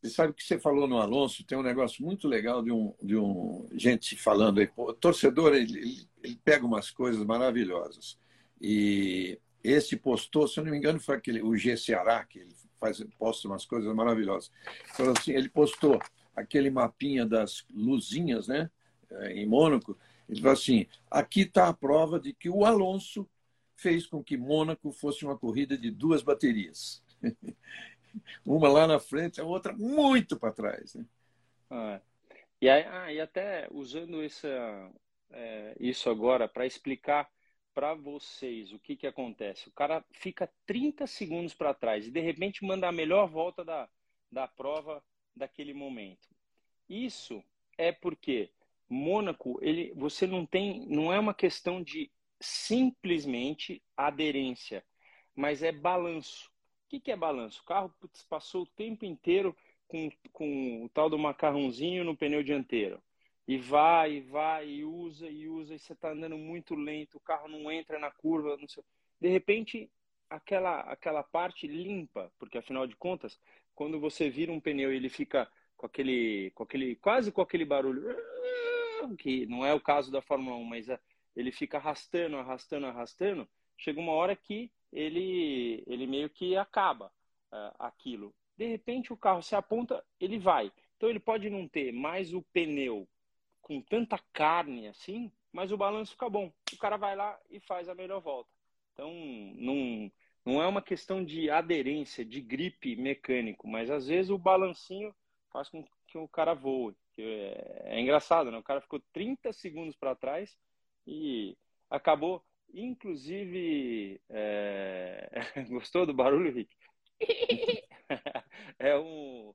Você sabe que você falou no Alonso, tem um negócio muito legal de um, de um gente falando aí. O torcedor, ele, ele, pega umas coisas maravilhosas. E esse postou, se eu não me engano, foi aquele, o G Ceará, que ele faz, posta umas coisas maravilhosas. Falou assim, ele postou aquele mapinha das luzinhas, né? É, em Mônaco, ele falou assim: aqui está a prova de que o Alonso fez com que Mônaco fosse uma corrida de duas baterias. (laughs) uma lá na frente, a outra muito para trás. Né? Ah, e, aí, ah, e até usando essa, é, isso agora para explicar para vocês o que, que acontece. O cara fica 30 segundos para trás e de repente manda a melhor volta da, da prova daquele momento. Isso é porque Mônaco, ele, você não tem, não é uma questão de simplesmente aderência, mas é balanço. O que, que é balanço? O carro putz, passou o tempo inteiro com, com o tal do macarrãozinho no pneu dianteiro. E vai, e vai, e usa, e usa, e você está andando muito lento, o carro não entra na curva, não sei. De repente, aquela, aquela parte limpa, porque afinal de contas, quando você vira um pneu e ele fica com aquele, com aquele, quase com aquele barulho que não é o caso da Fórmula 1, mas é, ele fica arrastando, arrastando, arrastando, chega uma hora que ele, ele meio que acaba uh, aquilo. De repente o carro se aponta, ele vai. Então ele pode não ter mais o pneu com tanta carne assim, mas o balanço fica bom. O cara vai lá e faz a melhor volta. Então não, não é uma questão de aderência, de gripe mecânico, mas às vezes o balancinho faz com que o cara voe. É, é engraçado, né? O cara ficou 30 segundos para trás e acabou, inclusive. É... (laughs) Gostou do barulho, Rick? (laughs) é um.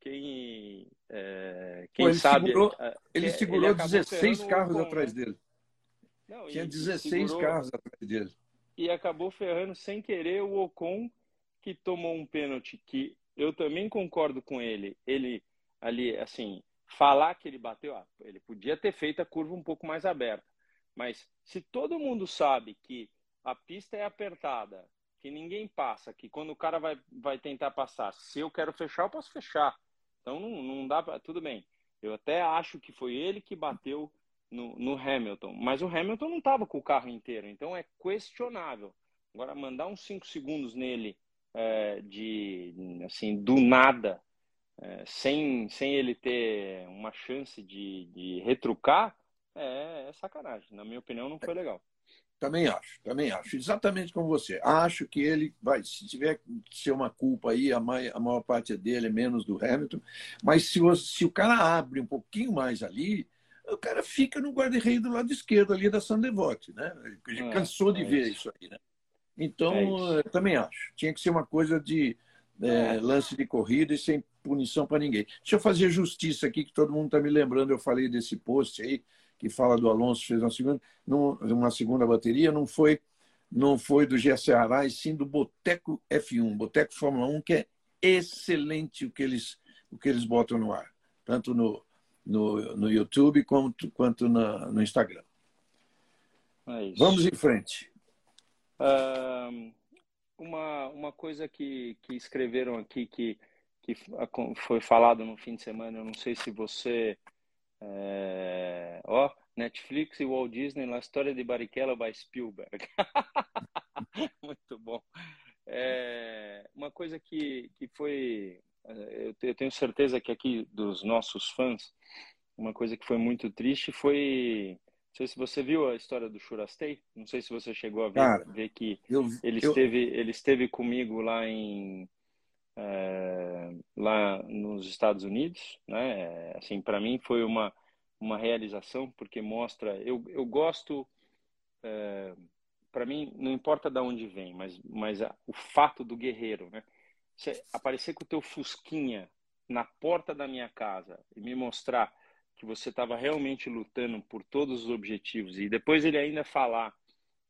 Quem, é... Quem Pô, ele sabe. Segurou, ele segurou ele 16 carros atrás né? dele. Não, Tinha 16 segurou... carros atrás dele. E acabou ferrando sem querer o Ocon, que tomou um pênalti que eu também concordo com ele. Ele ali, assim, falar que ele bateu, ah, ele podia ter feito a curva um pouco mais aberta. Mas se todo mundo sabe que a pista é apertada, que ninguém passa, que quando o cara vai, vai tentar passar, se eu quero fechar, eu posso fechar. Então não, não dá para. Tudo bem. Eu até acho que foi ele que bateu no, no Hamilton. Mas o Hamilton não estava com o carro inteiro, então é questionável. Agora, mandar uns 5 segundos nele é, de assim do nada, é, sem, sem ele ter uma chance de, de retrucar, é, é sacanagem. Na minha opinião, não foi legal. Também acho, também acho. Exatamente como você. Acho que ele vai, se tiver que ser uma culpa aí, a maior, a maior parte é dele, é menos do Hamilton. Mas se, você, se o cara abre um pouquinho mais ali, o cara fica no guarda-reio do lado esquerdo ali da Sandevote, né? Ele é, cansou de é ver isso. isso. aí, né? Então, é também acho. Tinha que ser uma coisa de é, é. lance de corrida e sem punição para ninguém. Deixa eu fazer justiça aqui, que todo mundo está me lembrando. Eu falei desse post aí, que fala do Alonso fez uma segunda, não, uma segunda bateria, não foi não foi do GC Arraes, sim do Boteco F1, Boteco Fórmula 1, que é excelente o que eles, o que eles botam no ar, tanto no, no, no YouTube quanto, quanto na, no Instagram. É Vamos em frente. Uma, uma coisa que, que escreveram aqui que, que foi falado no fim de semana, eu não sei se você. É, ó, Netflix e Walt Disney na história de Barrichello by Spielberg. (laughs) Muito bom. É, uma coisa que, que foi. É, eu tenho certeza que aqui dos nossos fãs uma coisa que foi muito triste foi. Não sei se você viu a história do Churastei. Não sei se você chegou a ver, Cara, ver que eu, ele, eu... Esteve, ele esteve comigo lá em. É, lá nos Estados Unidos, né? Assim, para mim foi uma uma realização porque mostra. Eu, eu gosto. É, para mim não importa de onde vem, mas mas a, o fato do guerreiro, né? Você aparecer com o teu fusquinha na porta da minha casa e me mostrar que você estava realmente lutando por todos os objetivos e depois ele ainda falar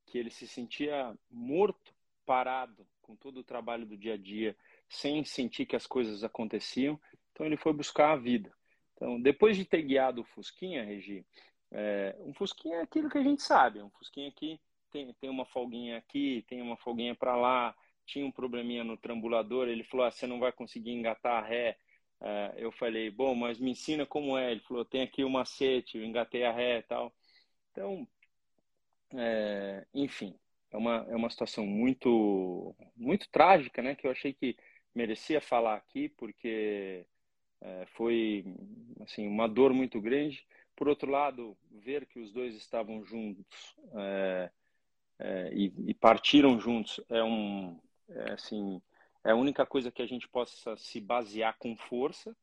que ele se sentia morto, parado com todo o trabalho do dia a dia, sem sentir que as coisas aconteciam, então ele foi buscar a vida. Então, depois de ter guiado o Fusquinha, Regi, é, um Fusquinha é aquilo que a gente sabe, um Fusquinha que tem, tem uma folguinha aqui, tem uma folguinha para lá, tinha um probleminha no trambulador, ele falou, ah, você não vai conseguir engatar a ré, Uh, eu falei, bom, mas me ensina como é. Ele falou, tem aqui o macete, eu engatei a ré e tal. Então, é, enfim, é uma, é uma situação muito, muito trágica, né? Que eu achei que merecia falar aqui, porque é, foi, assim, uma dor muito grande. Por outro lado, ver que os dois estavam juntos é, é e, e, partiram juntos é um, é, assim, é a única coisa que a gente possa se basear com força.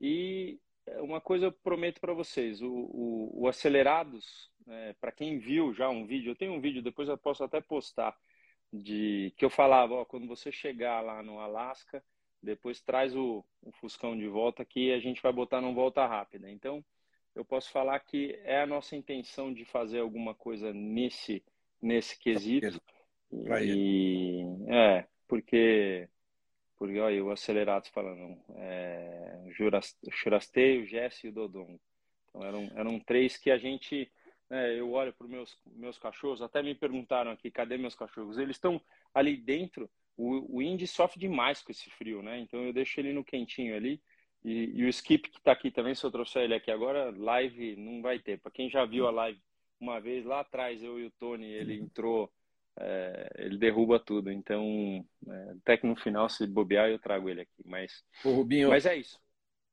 E uma coisa eu prometo para vocês: o, o, o Acelerados, é, para quem viu já um vídeo, eu tenho um vídeo, depois eu posso até postar, de que eu falava: ó, quando você chegar lá no Alasca, depois traz o, o Fuscão de volta que a gente vai botar numa volta rápida. Então, eu posso falar que é a nossa intenção de fazer alguma coisa nesse, nesse quesito. E, é, porque, porque olha, o Acelerados falando, é, Churastei, o Jesse e o Dodon. Então eram, eram três que a gente, né, eu olho para os meus, meus cachorros, até me perguntaram aqui, cadê meus cachorros? Eles estão ali dentro, o, o Indy sofre demais com esse frio, né? Então eu deixo ele no quentinho ali. E, e o Skip que está aqui também, se eu trouxer ele aqui agora, live não vai ter. Para quem já viu a live uma vez lá atrás, eu e o Tony, ele entrou, é, ele derruba tudo. Então, é, até que no final, se bobear, eu trago ele aqui. Mas, Ô, Rubinho, mas é isso.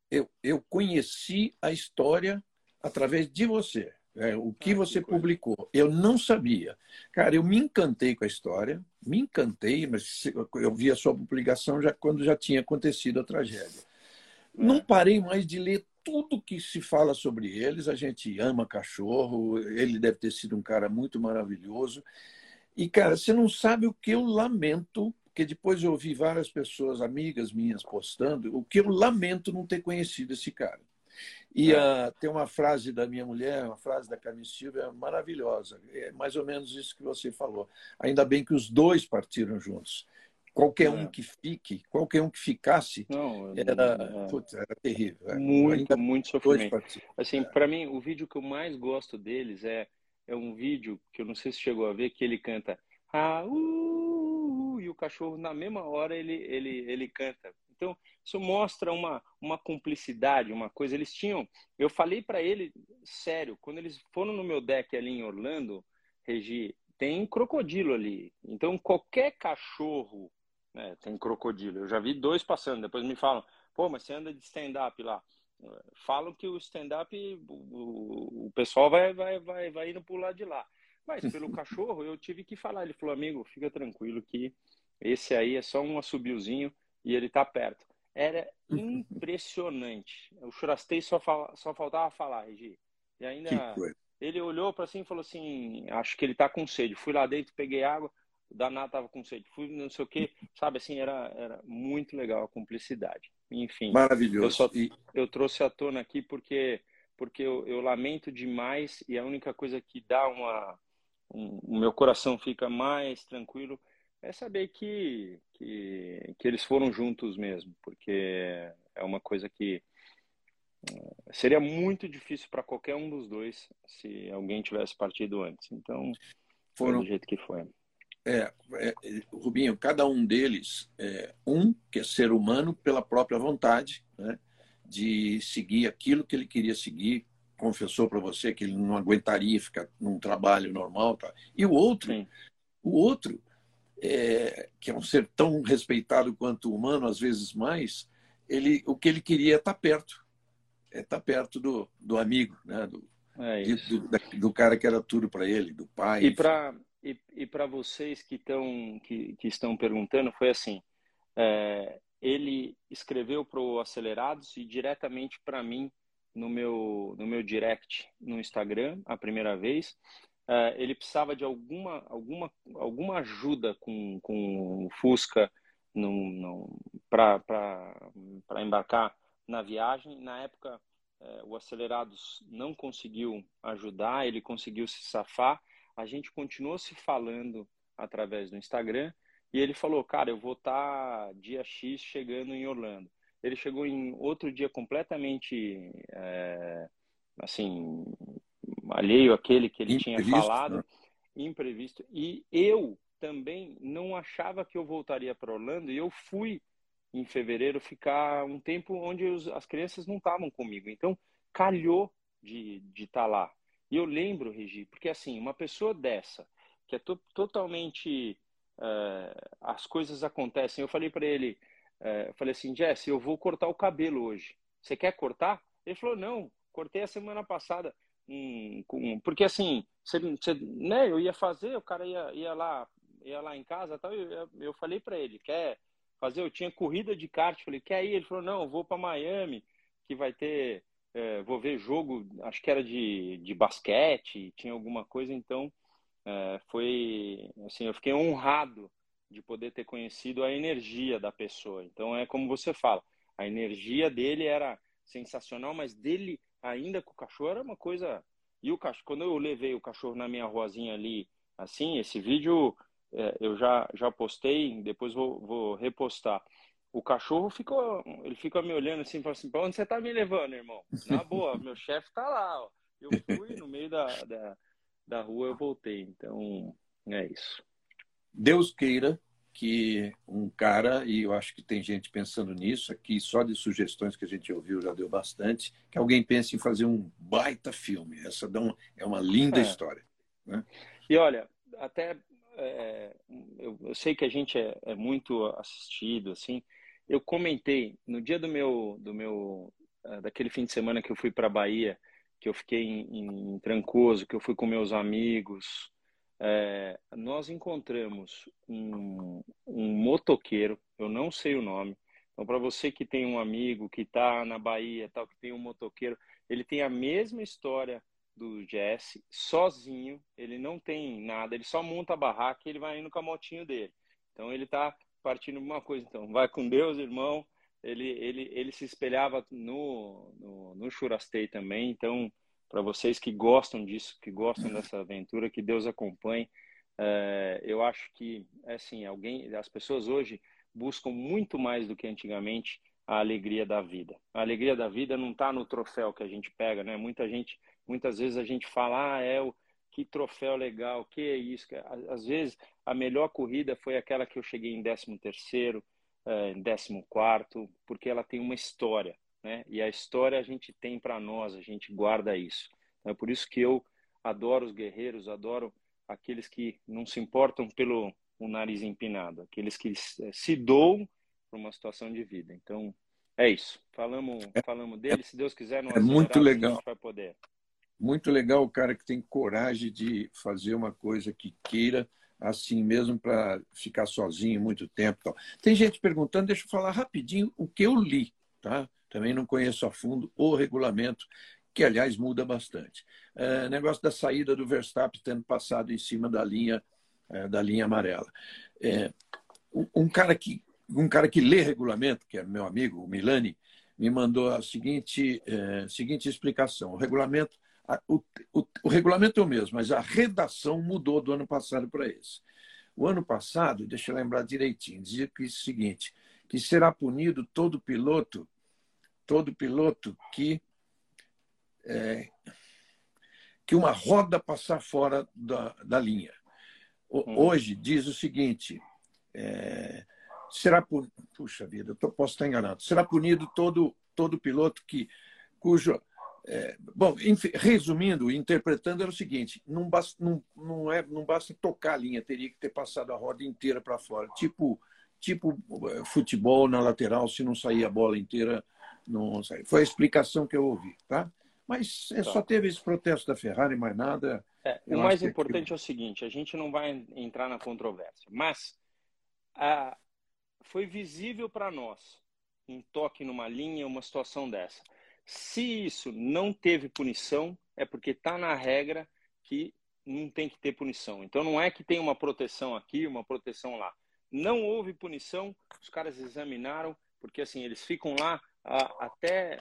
Eu, eu conheci a história através de você. É, o que ah, você que publicou. Eu não sabia. Cara, eu me encantei com a história, me encantei, mas eu vi a sua publicação já quando já tinha acontecido a tragédia. É. Não parei mais de ler tudo que se fala sobre eles. A gente ama cachorro, ele deve ter sido um cara muito maravilhoso. E, cara, você não sabe o que eu lamento, porque depois eu ouvi várias pessoas, amigas minhas, postando, o que eu lamento não ter conhecido esse cara. E uh, tem uma frase da minha mulher, uma frase da Carmen Silva, maravilhosa. É mais ou menos isso que você falou. Ainda bem que os dois partiram juntos. Qualquer é. um que fique, qualquer um que ficasse, não, era, é. putz, era terrível. É. Muito, muito sofrimento. Assim, para mim, o vídeo que eu mais gosto deles é, é um vídeo que eu não sei se chegou a ver, que ele canta ah, uh, uh, uh" e o cachorro, na mesma hora, ele, ele, ele canta. Então, isso mostra uma, uma cumplicidade, uma coisa. Eles tinham. Eu falei para ele, sério, quando eles foram no meu deck ali em Orlando, Regi, tem crocodilo ali. Então, qualquer cachorro né, tem crocodilo. Eu já vi dois passando, depois me falam, pô, mas você anda de stand-up lá. Falam que o stand-up, o, o pessoal vai, vai, vai, vai indo pro lado de lá. Mas pelo (laughs) cachorro, eu tive que falar. Ele falou, amigo, fica tranquilo que esse aí é só um assobiozinho e ele está perto. Era impressionante. O Churastei só, fala, só faltava falar, Regi. E ainda ele olhou para assim e falou assim: Acho que ele está com sede. Fui lá dentro, peguei água, o danado estava com sede. Fui não sei o que, sabe? Assim, era, era muito legal a cumplicidade. Enfim. Maravilhoso. Eu, só, e... eu trouxe à tona aqui porque, porque eu, eu lamento demais e a única coisa que dá uma. Um, o meu coração fica mais tranquilo é saber que, que, que eles foram juntos mesmo, porque é uma coisa que eh, seria muito difícil para qualquer um dos dois se alguém tivesse partido antes. Então, foram do jeito que foi. É, é, Rubinho, cada um deles, é, um que é ser humano pela própria vontade, né, de seguir aquilo que ele queria seguir, confessou para você que ele não aguentaria ficar num trabalho normal, tá? e o outro, Sim. o outro é, que é um ser tão respeitado quanto humano, às vezes mais, ele, o que ele queria é estar tá perto, é estar tá perto do, do amigo, né? do, é do, do, cara que era tudo para ele, do pai. E para e, e para vocês que, estão que, que estão perguntando, foi assim: é, ele escreveu para o Acelerados e diretamente para mim no meu, no meu direct no Instagram, a primeira vez. Uh, ele precisava de alguma, alguma, alguma ajuda com, com o Fusca para embarcar na viagem. Na época, uh, o Acelerados não conseguiu ajudar, ele conseguiu se safar. A gente continuou se falando através do Instagram e ele falou: Cara, eu vou estar tá dia X chegando em Orlando. Ele chegou em outro dia completamente é, assim alheio àquele que ele imprevisto, tinha falado, né? imprevisto. E eu também não achava que eu voltaria para Orlando e eu fui em fevereiro ficar um tempo onde os, as crianças não estavam comigo. Então, calhou de estar tá lá. E eu lembro, Regi, porque assim, uma pessoa dessa, que é to, totalmente. Uh, as coisas acontecem. Eu falei para ele, uh, eu falei assim, Jesse, eu vou cortar o cabelo hoje. Você quer cortar? Ele falou, não, cortei a semana passada porque assim, você, você, né, eu ia fazer, o cara ia, ia lá, ia lá em casa, tal, eu, eu falei para ele, quer fazer? Eu tinha corrida de kart, falei, quer ir? Ele falou, não, vou para Miami, que vai ter, é, vou ver jogo, acho que era de, de basquete, tinha alguma coisa, então é, foi, assim, eu fiquei honrado de poder ter conhecido a energia da pessoa. Então é como você fala, a energia dele era sensacional, mas dele ainda com o cachorro era uma coisa. E o cachorro, quando eu levei o cachorro na minha ruazinha ali, assim, esse vídeo é, eu já, já postei, depois vou, vou repostar. O cachorro ficou, ele fica me olhando assim, fala assim, pra onde você tá me levando, irmão? (laughs) Na boa, meu chefe tá lá, ó. Eu fui no meio da, da, da rua, eu voltei. Então, é isso. Deus queira que um cara, e eu acho que tem gente pensando nisso aqui, só de sugestões que a gente ouviu já deu bastante, que alguém pense em fazer um baita filme. Essa é uma linda é. história. Né? E olha, até é, eu, eu, sei que a gente é, é, muito assistido, assim. Eu comentei no dia do meu, do meu, é, daquele fim de semana que eu fui para Bahia, que eu fiquei em, em Trancoso, que eu fui com meus amigos, é, nós encontramos um, um motoqueiro, eu não sei o nome. Então, para você que tem um amigo que está na Bahia, tal, que tem um motoqueiro, ele tem a mesma história do Jesse, sozinho, ele não tem nada, ele só monta a barraca e ele vai indo com a motinho dele. Então, ele está partindo de uma coisa. Então, vai com Deus, irmão. Ele, ele, ele se espelhava no, no, no Churastei também. Então, para vocês que gostam disso, que gostam dessa aventura, que Deus acompanhe. É, eu acho que, é assim, alguém, as pessoas hoje buscam muito mais do que antigamente a alegria da vida. A alegria da vida não está no troféu que a gente pega, né? Muita gente, muitas vezes a gente fala, ah, é o que troféu legal, que é isso. Às vezes a melhor corrida foi aquela que eu cheguei em 13 terceiro, é, em 14 quarto, porque ela tem uma história né? E a história a gente tem para nós, a gente guarda isso. Então, é por isso que eu adoro os guerreiros, adoro aqueles que não se importam pelo o nariz empinado, aqueles que se doam para uma situação de vida. Então, é isso. Falamos, é, falamos dele. Se Deus quiser, é muito legal. vai poder. Muito legal o cara que tem coragem de fazer uma coisa que queira assim mesmo para ficar sozinho muito tempo. Tem gente perguntando, deixa eu falar rapidinho o que eu li, tá? Também não conheço a fundo o regulamento, que, aliás, muda bastante. É, negócio da saída do Verstappen tendo passado em cima da linha, é, da linha amarela. É, um, cara que, um cara que lê regulamento, que é meu amigo, o Milani, me mandou a seguinte, é, seguinte explicação. O regulamento, o, o, o regulamento é o mesmo, mas a redação mudou do ano passado para esse. O ano passado, deixa eu lembrar direitinho, dizia que é o seguinte, que será punido todo piloto todo piloto que é, que uma roda passar fora da, da linha. Hum. Hoje diz o seguinte: é, será por, puxa vida, eu posso estar enganado. Será punido todo todo piloto que cujo é, bom, resumindo, interpretando, era o seguinte: não basta, não, não, é, não basta tocar a linha, teria que ter passado a roda inteira para fora. Tipo, tipo é, futebol na lateral, se não sair a bola inteira, não sei. Foi a explicação que eu ouvi, tá? Mas é, tá. só teve esse protesto da Ferrari, mais nada. É, o mais importante que... é o seguinte: a gente não vai entrar na controvérsia, mas a, foi visível para nós um toque numa linha, uma situação dessa. Se isso não teve punição, é porque está na regra que não tem que ter punição. Então não é que tem uma proteção aqui, uma proteção lá. Não houve punição, os caras examinaram, porque assim, eles ficam lá até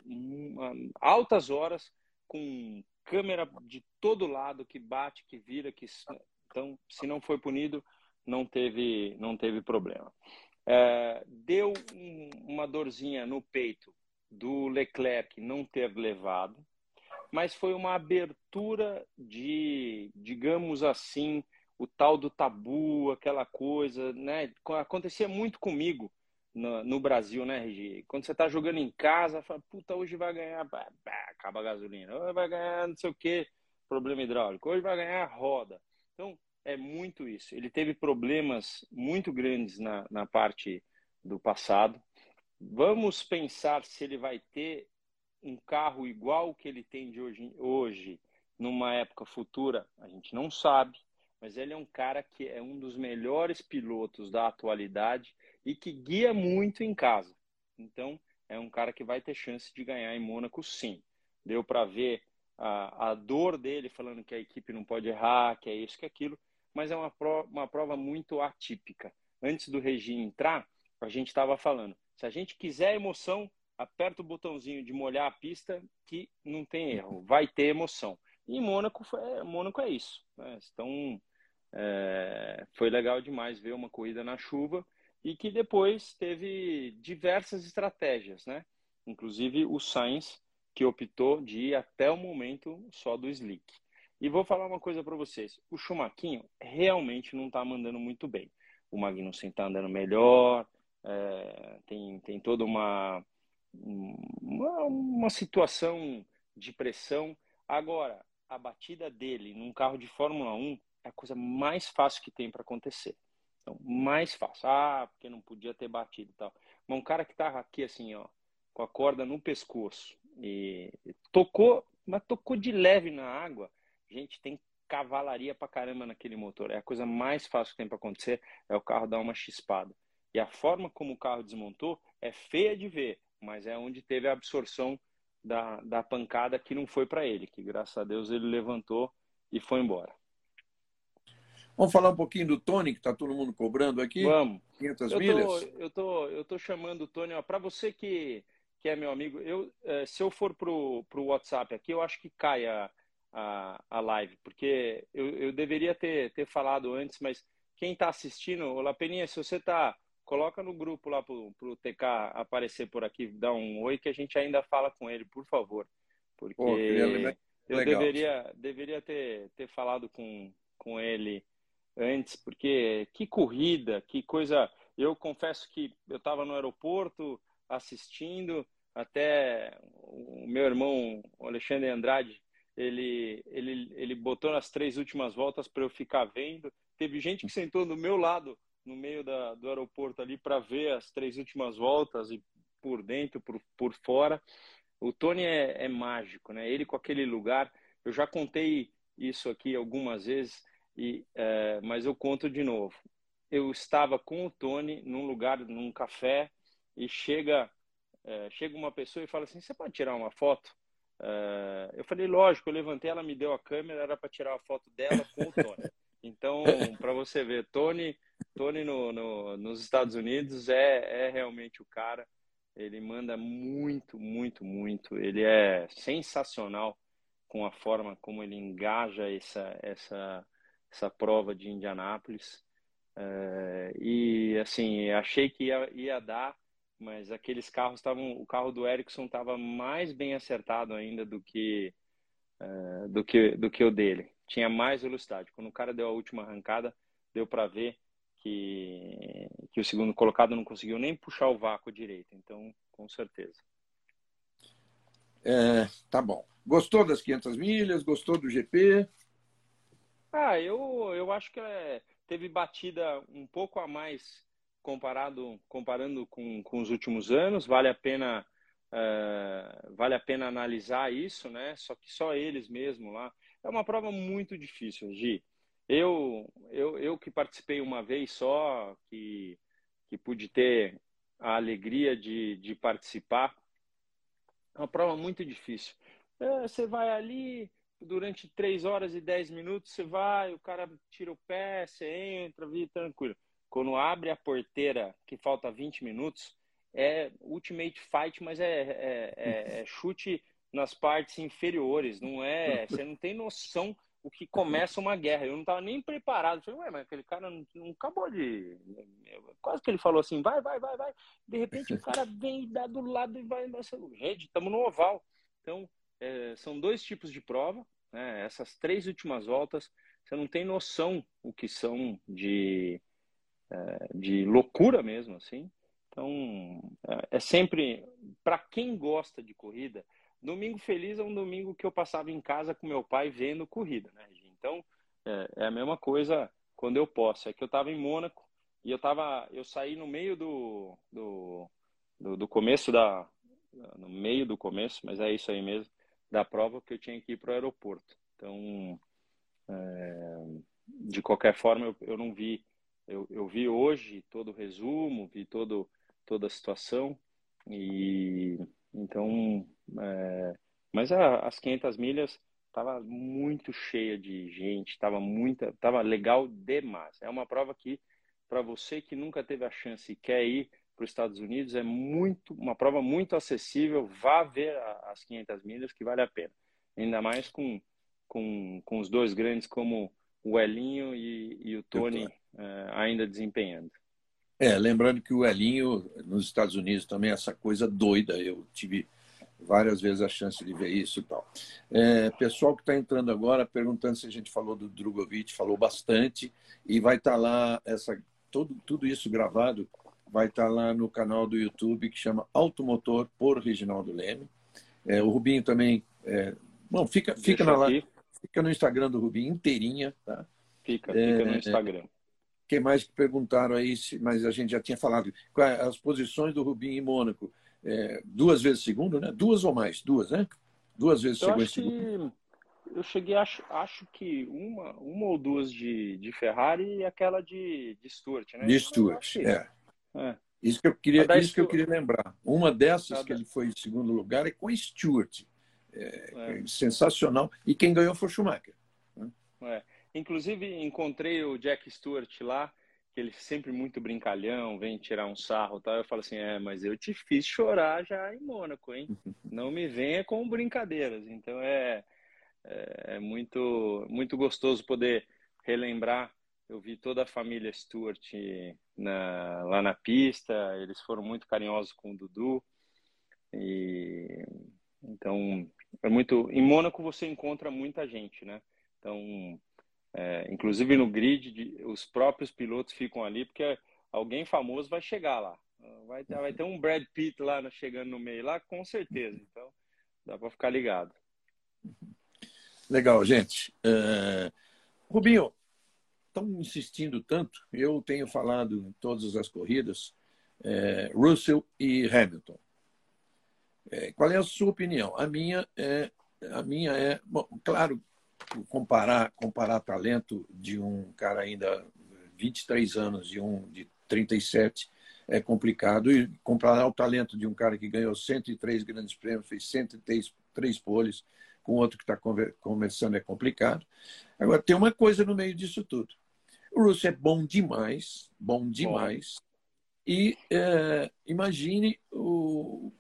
altas horas com câmera de todo lado que bate, que vira, que então se não foi punido não teve não teve problema. É, deu um, uma dorzinha no peito do Leclerc não ter levado, mas foi uma abertura de, digamos assim, o tal do tabu, aquela coisa, né? Acontecia muito comigo no, no, Brasil, né, Regi? Quando você tá jogando em casa, fala, puta, hoje vai ganhar, bah, bah, acaba a gasolina, hoje vai ganhar não sei o que, problema hidráulico, hoje vai ganhar roda. Então, é muito isso. Ele teve problemas muito grandes na, na parte do passado. Vamos pensar se ele vai ter um carro igual que ele tem de hoje, hoje numa época futura, a gente não sabe, mas ele é um cara que é um dos melhores pilotos da atualidade e que guia muito em casa. Então, é um cara que vai ter chance de ganhar em Mônaco, sim. Deu para ver a, a dor dele falando que a equipe não pode errar, que é isso, que é aquilo, mas é uma prova, uma prova muito atípica. Antes do Regi entrar, a gente estava falando, se a gente quiser emoção, aperta o botãozinho de molhar a pista que não tem erro, vai ter emoção. E Mônaco, foi, Mônaco é isso. Né? Então, é, foi legal demais ver uma corrida na chuva e que depois teve diversas estratégias, né? Inclusive o Sainz, que optou de ir até o momento só do slick. E vou falar uma coisa para vocês: o Chumaquinho realmente não está mandando muito bem. o Magnussen está andando melhor, é, tem, tem toda uma, uma, uma situação de pressão. Agora, a batida dele num carro de Fórmula 1 é a coisa mais fácil que tem para acontecer. Então, mais fácil. Ah, porque não podia ter batido e tal. Mas um cara que tava aqui assim, ó, com a corda no pescoço e tocou, mas tocou de leve na água. Gente, tem cavalaria pra caramba naquele motor. É a coisa mais fácil que tem para acontecer, é o carro dar uma chispada. E a forma como o carro desmontou é feia de ver, mas é onde teve a absorção da, da pancada que não foi para ele, que graças a Deus ele levantou e foi embora. Vamos falar um pouquinho do Tony, que está todo mundo cobrando aqui? Vamos. 500 eu milhas? Tô, eu, tô, eu tô chamando o Tony, para você que, que é meu amigo, eu, é, se eu for para o WhatsApp aqui, eu acho que cai a, a, a live, porque eu, eu deveria ter, ter falado antes, mas quem está assistindo, o Lapeninha, se você está coloca no grupo lá para o TK aparecer por aqui, dá um oi que a gente ainda fala com ele, por favor. Porque Pô, eu deveria, deveria ter, ter falado com, com ele antes, porque que corrida, que coisa. Eu confesso que eu estava no aeroporto assistindo, até o meu irmão Alexandre Andrade, ele, ele, ele botou nas três últimas voltas para eu ficar vendo. Teve gente que sentou do meu lado no meio da, do aeroporto ali para ver as três últimas voltas e por dentro, por, por fora. O Tony é, é mágico, né? Ele com aquele lugar. Eu já contei isso aqui algumas vezes e, é, mas eu conto de novo. Eu estava com o Tony num lugar, num café, e chega, é, chega uma pessoa e fala assim: Você pode tirar uma foto? É, eu falei: Lógico, eu levantei, ela me deu a câmera, era para tirar a foto dela com o Tony. (laughs) Então, para você ver, Tony, Tony no, no, nos Estados Unidos é, é realmente o cara. Ele manda muito, muito, muito. Ele é sensacional com a forma como ele engaja essa, essa, essa prova de Indianápolis. É, e assim, achei que ia, ia dar, mas aqueles carros estavam. O carro do Ericsson estava mais bem acertado ainda do que, é, do que, do que o dele. Tinha mais velocidade. Quando o cara deu a última arrancada, deu para ver que, que o segundo colocado não conseguiu nem puxar o vácuo direito. Então, com certeza. É, tá bom. Gostou das 500 milhas? Gostou do GP? Ah, eu, eu acho que é, teve batida um pouco a mais comparado comparando com, com os últimos anos. Vale a pena é, vale a pena analisar isso, né? Só que só eles mesmo lá. É uma prova muito difícil, Gi. Eu, eu, eu que participei uma vez só, que, que pude ter a alegria de, de participar, é uma prova muito difícil. É, você vai ali, durante 3 horas e 10 minutos você vai, o cara tira o pé, você entra, vive tranquilo. Quando abre a porteira, que falta 20 minutos, é ultimate fight, mas é, é, é, é chute nas partes inferiores, não é? (laughs) Você não tem noção o que começa uma guerra. Eu não estava nem preparado. Eu falei, ué, mas aquele cara não, não, acabou de. Quase que ele falou assim: vai, vai, vai, vai. De repente o (laughs) cara vem dá do lado e vai. Gente, estamos no oval. Então, é, são dois tipos de prova. Né? Essas três últimas voltas, você não tem noção o que são de, é, de loucura mesmo, assim. Então, é, é sempre, para quem gosta de corrida, domingo feliz é um domingo que eu passava em casa com meu pai vendo corrida, né, Então, é, é a mesma coisa quando eu posso. É que eu estava em Mônaco e eu tava, eu saí no meio do, do, do, do começo da, no meio do começo, mas é isso aí mesmo da prova que eu tinha que ir para o aeroporto. Então, é, de qualquer forma, eu, eu não vi. Eu, eu, vi hoje todo o resumo, vi todo, toda a situação e então, é, mas a, as 500 milhas estava muito cheia de gente, estava muita, estava legal demais. É uma prova que para você que nunca teve a chance e quer ir para os Estados Unidos é muito uma prova muito acessível. Vá ver as 500 milhas que vale a pena. Ainda mais com, com, com os dois grandes como o Elinho e, e o Tony uh, ainda desempenhando. É, lembrando que o Elinho nos Estados Unidos também é essa coisa doida. Eu tive várias vezes a chance de ver isso e tal. É, pessoal que está entrando agora perguntando se a gente falou do Drogovic, falou bastante e vai estar tá lá essa todo, tudo isso gravado vai estar lá no canal do YouTube que chama Automotor por Reginaldo Leme. É, o Rubinho também. É, bom, fica, fica, na, fica no Instagram do Rubinho inteirinha, tá? Fica, é, fica no Instagram. que mais que perguntaram aí, mas a gente já tinha falado. As posições do Rubinho em Mônaco. É, duas vezes segundo, né? Duas ou mais? Duas, né? Duas vezes eu segundo. Eu cheguei, acho, acho que uma, uma ou duas de, de Ferrari e aquela de, de Stuart, né? De Stuart, é. É. Isso que eu queria, isso que eu queria lembrar. Uma dessas que ele foi em segundo lugar é com a Stewart. É, é. sensacional. E quem ganhou foi o Schumacher. Né? É. Inclusive, encontrei o Jack Stewart lá, que ele sempre muito brincalhão, vem tirar um sarro tal. Eu falo assim: é, mas eu te fiz chorar já em Mônaco, hein? (laughs) Não me venha com brincadeiras. Então é, é, é muito, muito gostoso poder relembrar eu vi toda a família Stewart na, lá na pista, eles foram muito carinhosos com o Dudu. E então é muito. Em Mônaco você encontra muita gente, né? Então, é, inclusive no grid, de, os próprios pilotos ficam ali porque alguém famoso vai chegar lá. Vai ter, vai ter um Brad Pitt lá chegando no meio lá, com certeza. Então, dá para ficar ligado. Legal, gente. Uh, Rubinho, estão insistindo tanto. Eu tenho falado em todas as corridas, é, Russell e Hamilton. É, qual é a sua opinião? A minha é, a minha é, bom, claro, comparar comparar talento de um cara ainda 23 anos e um de 37 é complicado e comparar o talento de um cara que ganhou 103 grandes prêmios, fez 103 três poles, com outro que está começando é complicado. Agora, tem uma coisa no meio disso tudo. O Russo é bom demais, bom demais. Bom. E é, imagine o,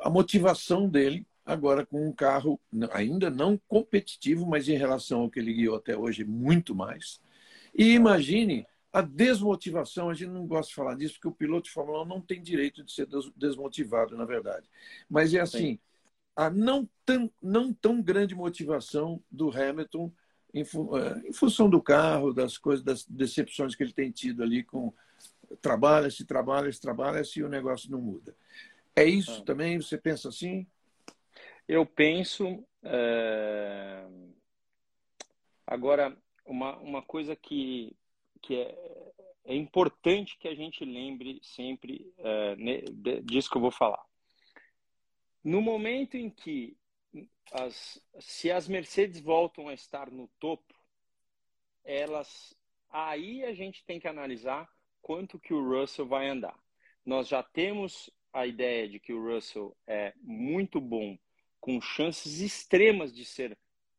a motivação dele agora com um carro ainda não competitivo, mas em relação ao que ele guiou até hoje, muito mais. E imagine a desmotivação, a gente não gosta de falar disso, porque o piloto de Fórmula 1 não tem direito de ser desmotivado, na verdade. Mas é assim, Sim. a não tão, não tão grande motivação do Hamilton em, é, em função do carro, das coisas, das decepções que ele tem tido ali com trabalha-se, trabalha-se, trabalha-se e o negócio não muda. É isso ah. também? Você pensa assim? Eu penso. É... Agora, uma, uma coisa que, que é, é importante que a gente lembre sempre é, disso que eu vou falar. No momento em que as, se as Mercedes voltam a estar no topo, elas aí a gente tem que analisar quanto que o Russell vai andar. Nós já temos a ideia de que o Russell é muito bom, com chances extremas de ser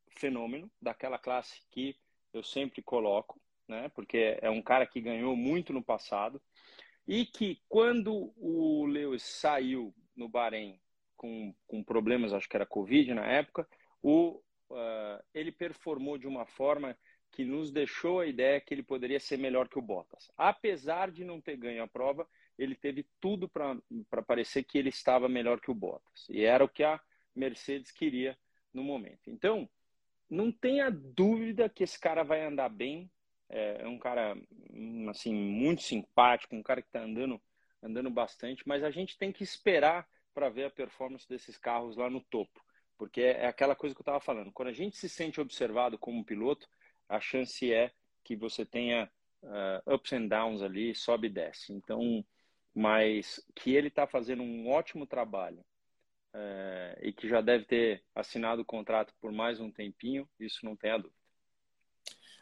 fenômeno daquela classe que eu sempre coloco, né? Porque é um cara que ganhou muito no passado e que quando o Lewis saiu no Bahrein com, com problemas, acho que era Covid na época, o, uh, ele performou de uma forma que nos deixou a ideia que ele poderia ser melhor que o Bottas. Apesar de não ter ganho a prova, ele teve tudo para parecer que ele estava melhor que o Bottas. E era o que a Mercedes queria no momento. Então, não tenha dúvida que esse cara vai andar bem. É, é um cara assim muito simpático, um cara que está andando andando bastante, mas a gente tem que esperar para ver a performance desses carros lá no topo. Porque é aquela coisa que eu estava falando. Quando a gente se sente observado como piloto, a chance é que você tenha uh, ups and downs ali, sobe e desce. Então, mas que ele está fazendo um ótimo trabalho uh, e que já deve ter assinado o contrato por mais um tempinho, isso não tem a dúvida.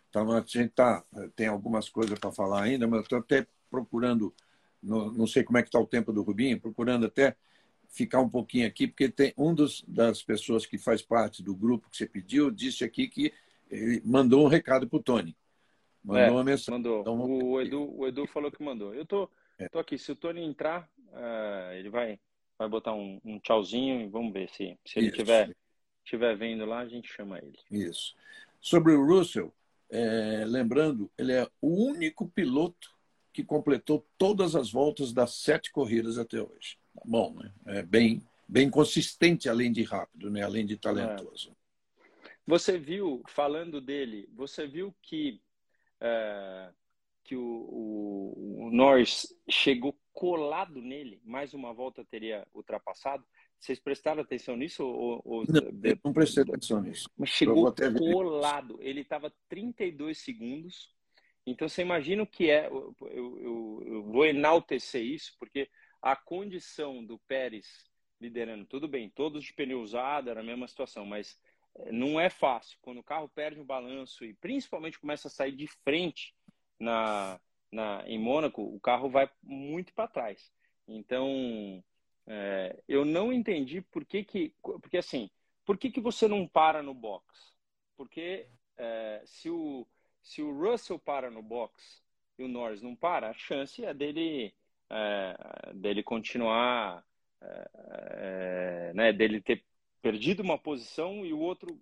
Então, a gente tá, tem algumas coisas para falar ainda, mas estou até procurando, não, não sei como é que está o tempo do Rubinho, procurando até ficar um pouquinho aqui, porque tem um dos, das pessoas que faz parte do grupo que você pediu disse aqui que ele mandou um recado para o Tony. Mandou é, uma mensagem. Mandou. Então, o, Edu, o Edu falou que mandou. Eu tô, é. tô aqui. Se o Tony entrar, uh, ele vai, vai botar um, um tchauzinho e vamos ver se, se ele estiver tiver vendo lá, a gente chama ele. Isso. Sobre o Russell, é, lembrando, ele é o único piloto que completou todas as voltas das sete corridas até hoje bom, né? é bem, bem consistente, além de rápido, né? além de talentoso. É. Você viu, falando dele, você viu que é, que o, o, o Norris chegou colado nele, mais uma volta teria ultrapassado. Vocês prestaram atenção nisso? Ou, ou... Não, não prestei atenção nisso. Mas chegou colado. Ele estava 32 segundos. Então você imagina o que é. Eu, eu, eu, vou enaltecer isso, porque a condição do Pérez liderando, tudo bem, todos de pneu usado, era a mesma situação, mas eh, não é fácil. Quando o carro perde o balanço e principalmente começa a sair de frente na, na, em Mônaco, o carro vai muito para trás. Então, é, eu não entendi por que que... Porque, assim, por que que você não para no box? Porque é, se, o, se o Russell para no box e o Norris não para, a chance é dele, é, dele continuar... É, é, né, dele ter perdido uma posição e o outro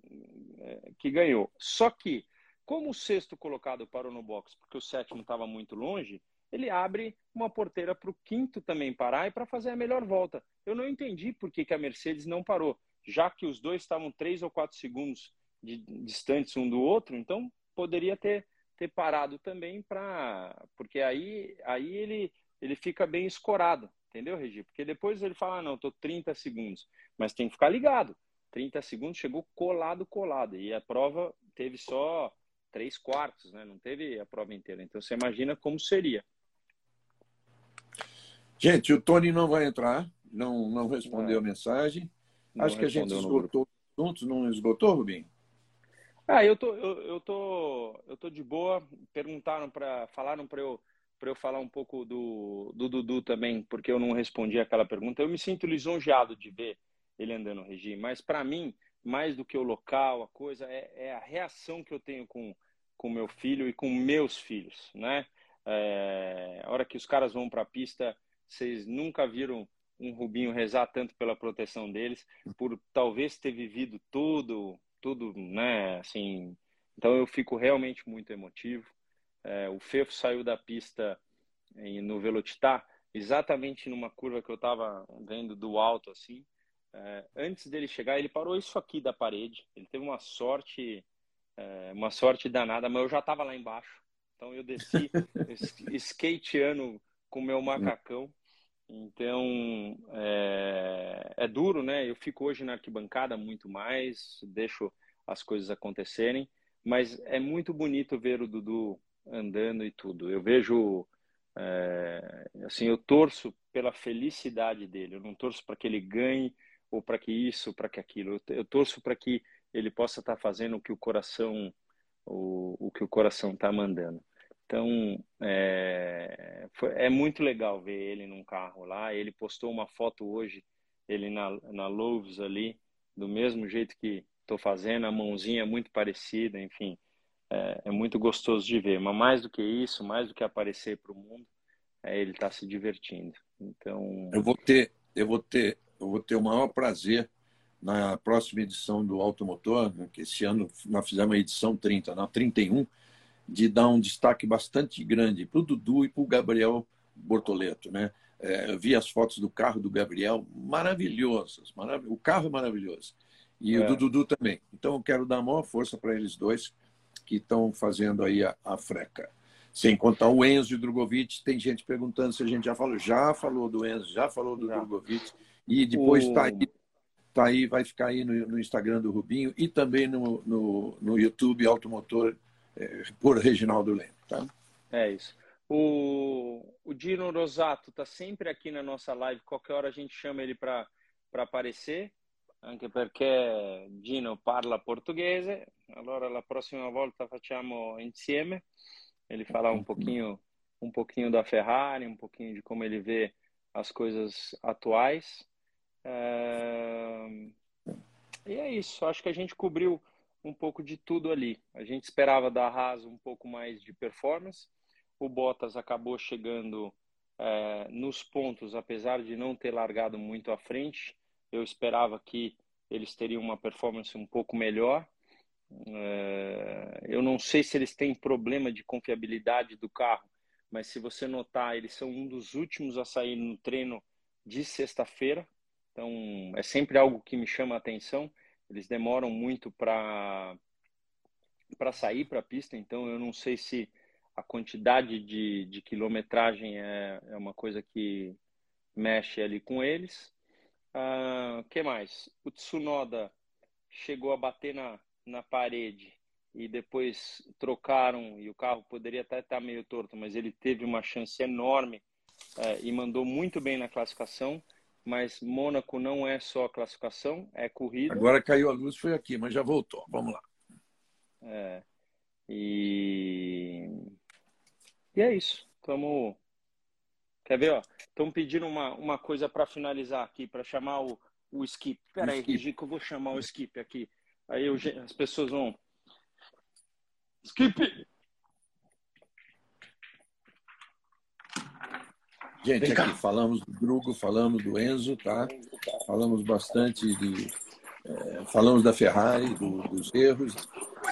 é, que ganhou. Só que como o sexto colocado parou no box porque o sétimo estava muito longe, ele abre uma porteira para o quinto também parar e para fazer a melhor volta. Eu não entendi por que, que a Mercedes não parou, já que os dois estavam três ou quatro segundos de, distantes um do outro, então poderia ter, ter parado também para. Porque aí, aí ele, ele fica bem escorado, entendeu, Regi? Porque depois ele fala: ah, não, estou 30 segundos, mas tem que ficar ligado. 30 segundos chegou colado, colado. E a prova teve só três quartos, né? Não teve a prova inteira. Então você imagina como seria. Gente, o Tony não vai entrar, não, não respondeu a mensagem. Não Acho que a gente esgotou juntos, não esgotou, Rubinho? Ah, eu tô, eu, eu tô, eu tô de boa. Perguntaram para, falaram para eu, para eu falar um pouco do, do Dudu também, porque eu não respondi aquela pergunta. Eu me sinto lisonjeado de ver ele andando no regime, mas para mim mais do que o local, a coisa, é, é a reação que eu tenho com com meu filho e com meus filhos, né? É, a hora que os caras vão para a pista, vocês nunca viram um Rubinho rezar tanto pela proteção deles, por talvez ter vivido tudo, tudo, né? Assim, então eu fico realmente muito emotivo. É, o Fefo saiu da pista no Velocitar exatamente numa curva que eu estava vendo do alto assim. É, antes dele chegar, ele parou isso aqui da parede. Ele teve uma sorte, é, uma sorte danada, mas eu já estava lá embaixo. Então eu desci (laughs) skateando com meu macacão. Então é, é, duro, né? Eu fico hoje na arquibancada muito mais, deixo as coisas acontecerem, mas é muito bonito ver o Dudu andando e tudo. Eu vejo, é, assim, eu torço pela felicidade dele. Eu não torço para que ele ganhe ou para que isso, para que aquilo. Eu torço para que ele possa estar tá fazendo o que o coração o, o que o coração está mandando. Então é, foi, é muito legal ver ele num carro lá. Ele postou uma foto hoje, ele na, na Loves ali, do mesmo jeito que estou fazendo, a mãozinha muito parecida, enfim, é, é, muito gostoso de ver. Mas mais do que isso, mais do que aparecer para o mundo, é ele está se divertindo. Então eu vou ter, eu vou ter eu vou ter o maior prazer na próxima edição do Automotor, né, que esse ano nós fizemos a edição 30, na 31, de dar um destaque bastante grande para o Dudu e para o Gabriel Bortoleto. Né? É, eu vi as fotos do carro do Gabriel, maravilhosas, marav o carro é maravilhoso. E é. o do Dudu também. Então eu quero dar a maior força para eles dois que estão fazendo aí a, a freca. Sem contar o Enzo Drogovic, tem gente perguntando se a gente já falou. Já falou do Enzo, já falou do já. Drogovic. E depois está o... aí, tá aí, vai ficar aí no, no, Instagram do Rubinho e também no, no, no YouTube Automotor é, por Reginaldo Leme. Tá? É isso. O, o Dino Rosato está sempre aqui na nossa live. Qualquer hora a gente chama ele para aparecer, anche perché Dino parla portoghese. Allora la prossima volta facciamo insieme. Ele falar um pouquinho, um pouquinho da Ferrari, um pouquinho de como ele vê as coisas atuais. É... E é isso. Acho que a gente cobriu um pouco de tudo ali. A gente esperava da Haas um pouco mais de performance. O Bottas acabou chegando é, nos pontos, apesar de não ter largado muito à frente. Eu esperava que eles teriam uma performance um pouco melhor. É, eu não sei se eles têm problema de confiabilidade do carro, mas se você notar, eles são um dos últimos a sair no treino de sexta-feira. Então, é sempre algo que me chama a atenção. Eles demoram muito para para sair para a pista, então eu não sei se a quantidade de, de quilometragem é, é uma coisa que mexe ali com eles. O uh, ah, que mais? O Tsunoda chegou a bater na, na parede e depois trocaram e o carro poderia até estar meio torto, mas ele teve uma chance enorme é, e mandou muito bem na classificação. Mas Mônaco não é só classificação, é corrida. Agora caiu a luz, foi aqui, mas já voltou. Vamos lá. É, e... e é isso. Tamo... Quer ver? Estamos pedindo uma, uma coisa para finalizar aqui, para chamar o, o skip. Espera aí, Regi, que eu vou chamar o skip aqui. Aí eu, as pessoas vão Skip! Gente, aqui falamos do Drugo, falamos do Enzo, tá? Falamos bastante de. É, falamos da Ferrari, do, dos erros,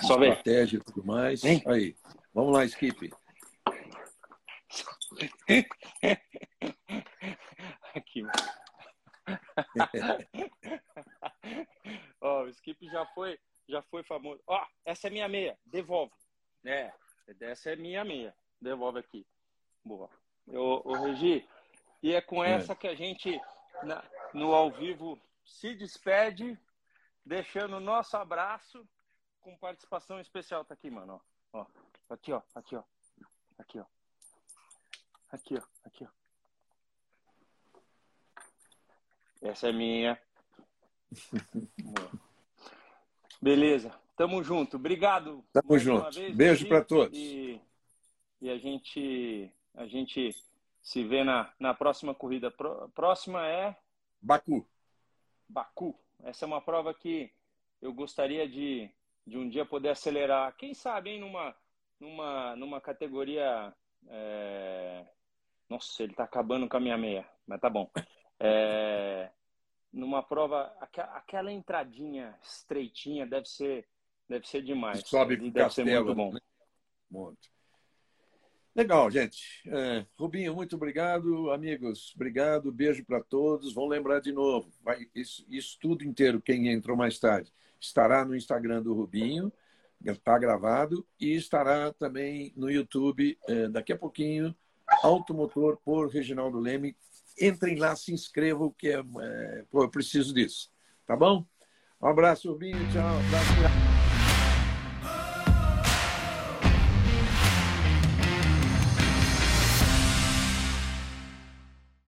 Só estratégia e tudo mais. Vem. Aí, vamos lá, Skip. (laughs) Aqui. Ó, (laughs) o Skip já foi, já foi famoso. Ó, oh, essa é minha meia, devolve. É, essa é minha meia. Devolve aqui. Boa. Ô, ô Regi, e é com é. essa que a gente, na, no ao vivo, se despede, deixando o nosso abraço com participação especial. Tá aqui, mano. Ó. ó. Aqui, ó. Aqui, ó. Aqui, ó. Aqui, ó. Aqui, ó. Essa é minha. (laughs) Beleza. Tamo junto. Obrigado. Tamo junto. Vez, Beijo para todos. E, e, a gente a gente se vê na, na próxima corrida. Próxima é Baku. Baku. Essa é uma prova que eu gostaria de, de um dia poder acelerar. Quem sabe, hein, numa numa numa categoria é... Nossa, ele tá acabando com a minha meia, mas tá bom. É... Numa prova, aquela entradinha estreitinha deve ser Deve ser demais. Sobe com deve castelo, ser muito bom. Né? Muito. Legal, gente. É, Rubinho, muito obrigado. Amigos, obrigado. Beijo para todos. Vão lembrar de novo. Vai, isso, isso, tudo inteiro, quem entrou mais tarde, estará no Instagram do Rubinho. Está gravado. E estará também no YouTube é, daqui a pouquinho. Automotor por Reginaldo Leme. Entrem lá, se inscrevam, que é, é, pô, eu preciso disso. Tá bom? Um abraço, Rubinho. Tchau. Um abraço.